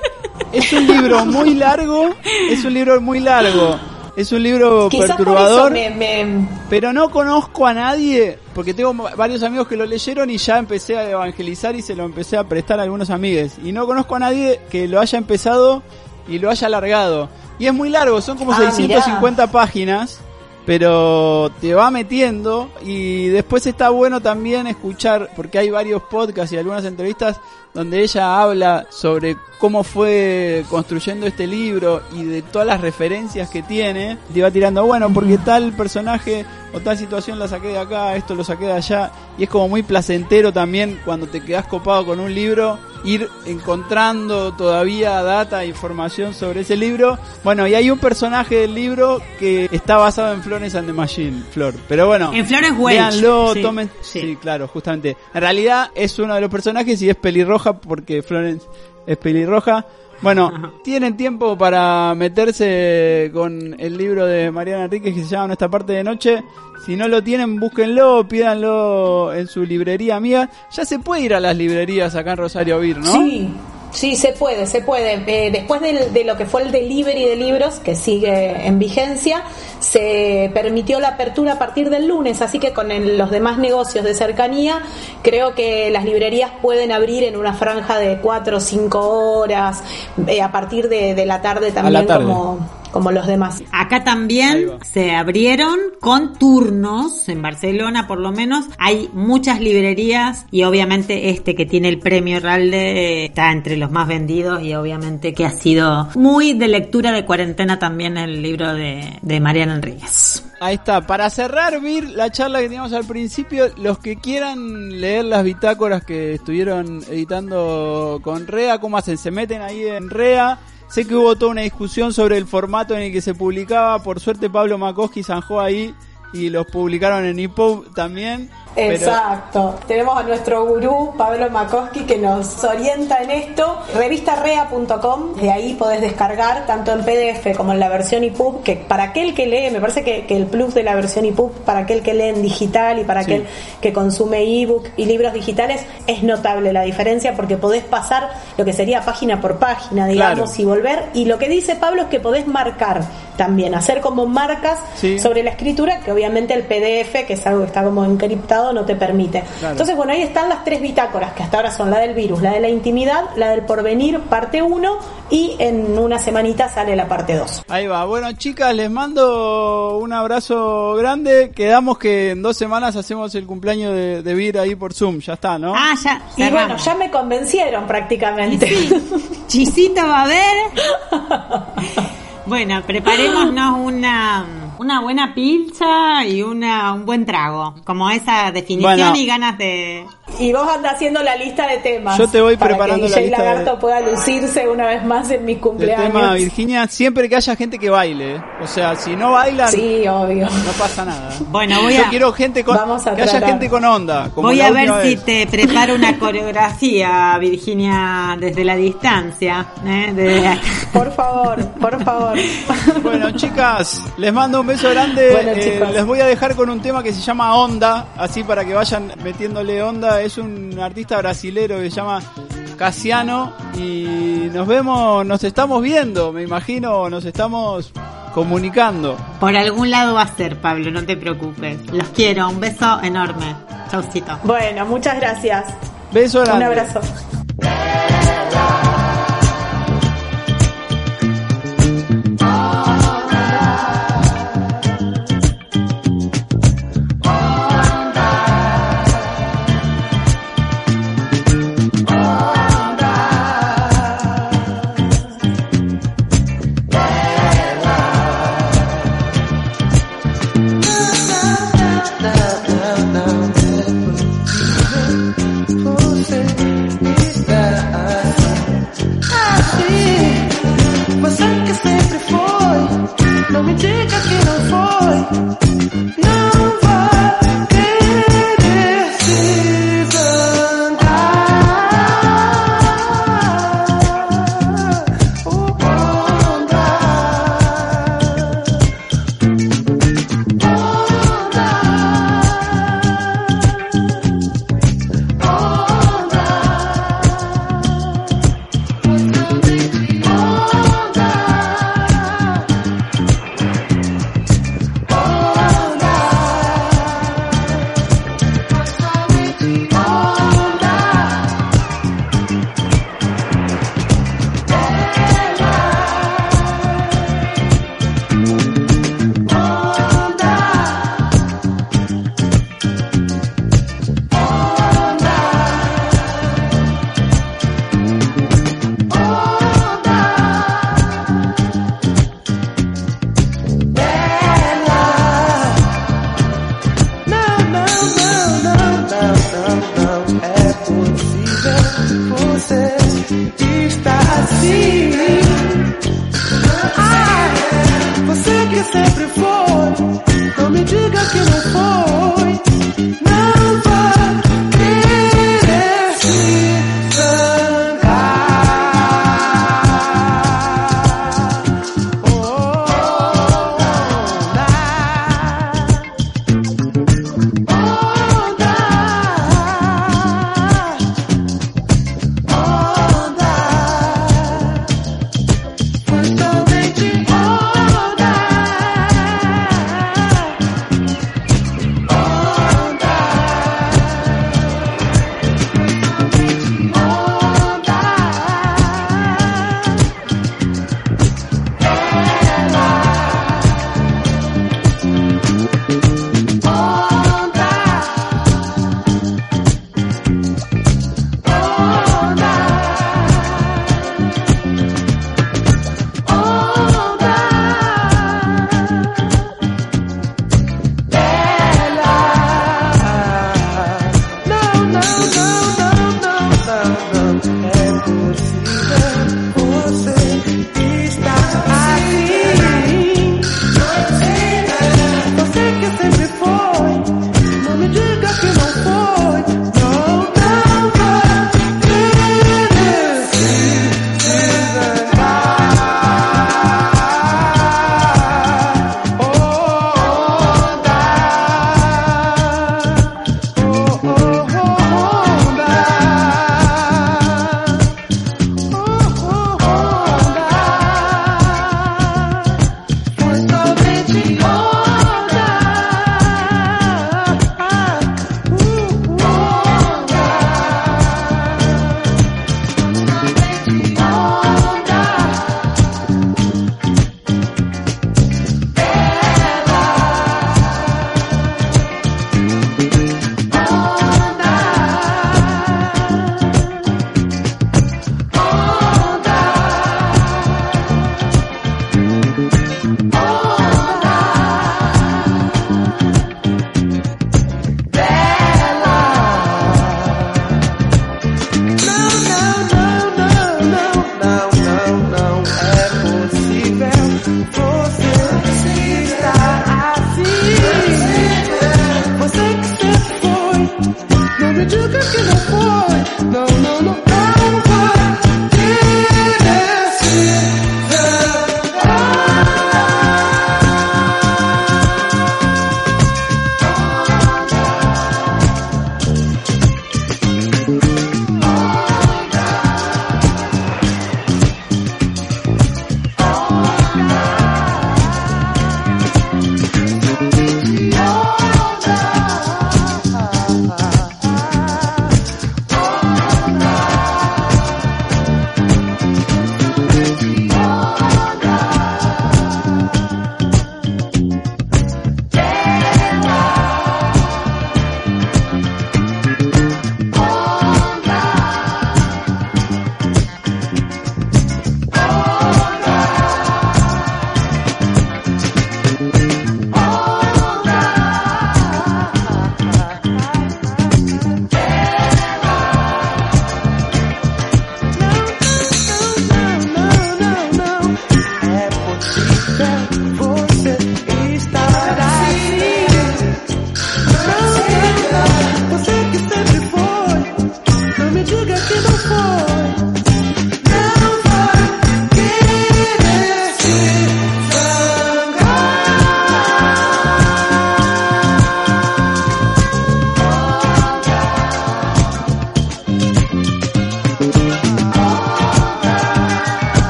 es un libro muy largo, es un libro muy largo, es un libro Quizás por eso perturbador, me, me- pero no conozco a nadie, porque tengo varios amigos que lo leyeron y ya empecé a evangelizar y se lo empecé a prestar a algunos amigos, y no conozco a nadie que lo haya empezado y lo haya alargado. Y es muy largo, son como Ah, 650 páginas, pero te va metiendo y después está bueno también escuchar, porque hay varios podcasts y algunas entrevistas donde ella habla sobre cómo fue construyendo este libro y de todas las referencias que tiene, te va tirando, bueno, porque tal personaje o tal situación la saqué de acá, esto lo saqué de allá, y es como muy placentero también cuando te quedas copado con un libro, ir encontrando todavía data información sobre ese libro. Bueno, y hay un personaje del libro que está basado en Flores and the Machine, Flor. Pero bueno, En Florence Welch. Léanlo, Sí, tomen. sí. Sí. claro, justamente. En realidad es uno de los personajes y es pelirroja porque Florence es pelirroja. Bueno, tienen tiempo para meterse con el libro de Mariana Enríquez que se llama Nuestra parte de noche. Si no lo tienen, búsquenlo, pídanlo en su librería amiga. Ya se puede ir a las librerías acá en Rosario Vir, ¿no? Sí, sí, se puede, se puede. Eh, después del- de lo que fue el delivery de libros, que sigue en vigencia, se permitió la apertura a partir del lunes, así que con el- los demás negocios de cercanía, creo que las librerías pueden abrir en una franja de 4 o 5 horas, eh, a partir de, de la tarde también tarde. como como los demás. Acá también se abrieron con turnos, en Barcelona por lo menos. Hay muchas librerías y obviamente este que tiene el premio Ralde está entre los más vendidos y obviamente que ha sido muy de lectura de cuarentena también el libro de, de Mariana Enríquez. Ahí está. Para cerrar, Vir, la charla que teníamos al principio, los que quieran leer las bitácoras que estuvieron editando con Rea, ¿cómo hacen? Se meten ahí en Rea. Sé que hubo toda una discusión sobre el formato en el que se publicaba. Por suerte, Pablo Makoski zanjó ahí y los publicaron en EPUB también. pero- Exacto. Tenemos a nuestro gurú Pablo Makoski que nos orienta en esto. Revistarrea.com, de ahí podés descargar tanto en PDF como en la versión EPUB, que para aquel que lee, me parece que, que el plus de la versión EPUB, para aquel que lee en digital y para Sí. aquel que consume ebook y libros digitales, es notable la diferencia porque podés pasar lo que sería página por página, digamos, Claro. y volver. Y lo que dice Pablo es que podés marcar también, hacer como marcas Sí. sobre la escritura, que obviamente el PDF, que es algo que está como encriptado, no te permite. Claro. Entonces, bueno, ahí están las tres bitácoras, que hasta ahora son la del virus, la de la intimidad, la del porvenir, parte 1, y en una semanita sale la parte 2. Ahí va. Bueno, chicas, les mando un abrazo grande. Quedamos que en dos semanas hacemos el cumpleaños de, de Vir ahí por Zoom. Ya está, ¿no? Ah, ya. Y bueno, ya me convencieron prácticamente. Chisito va a haber. Bueno, preparémonos una, una buena pizza y una, un buen trago. Como esa definición Bueno. y ganas de... Y vos andás haciendo la lista de temas. Yo te voy para preparando que la lista de- Lagarto pueda lucirse una vez más en mis el cumpleaños. tema, Virginia, siempre que haya gente que baile. ¿eh? O sea, si no bailan, Sí, obvio. no pasa nada. Bueno, voy Yo a- quiero gente con, Vamos a que haya gente con onda. Como Voy a ver si vez. te preparo una coreografía, Virginia, desde la distancia. ¿eh? Desde. Por favor, por favor. Bueno, chicas, les mando un beso grande. Bueno, Eh, les voy a dejar con un tema que se llama Onda, así para que vayan metiéndole onda. Es un artista brasilero que se llama Casiano y nos vemos, nos estamos viendo, me imagino, nos estamos comunicando. Por algún lado va a ser, Pablo, no te preocupes. Los quiero, un beso enorme. Chaucito. Bueno, muchas gracias. Beso grande. Un abrazo.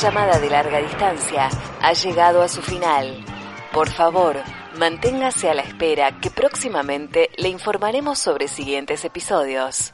Llamada de larga distancia ha llegado a su final. Por favor, manténgase a la espera que próximamente le informaremos sobre siguientes episodios.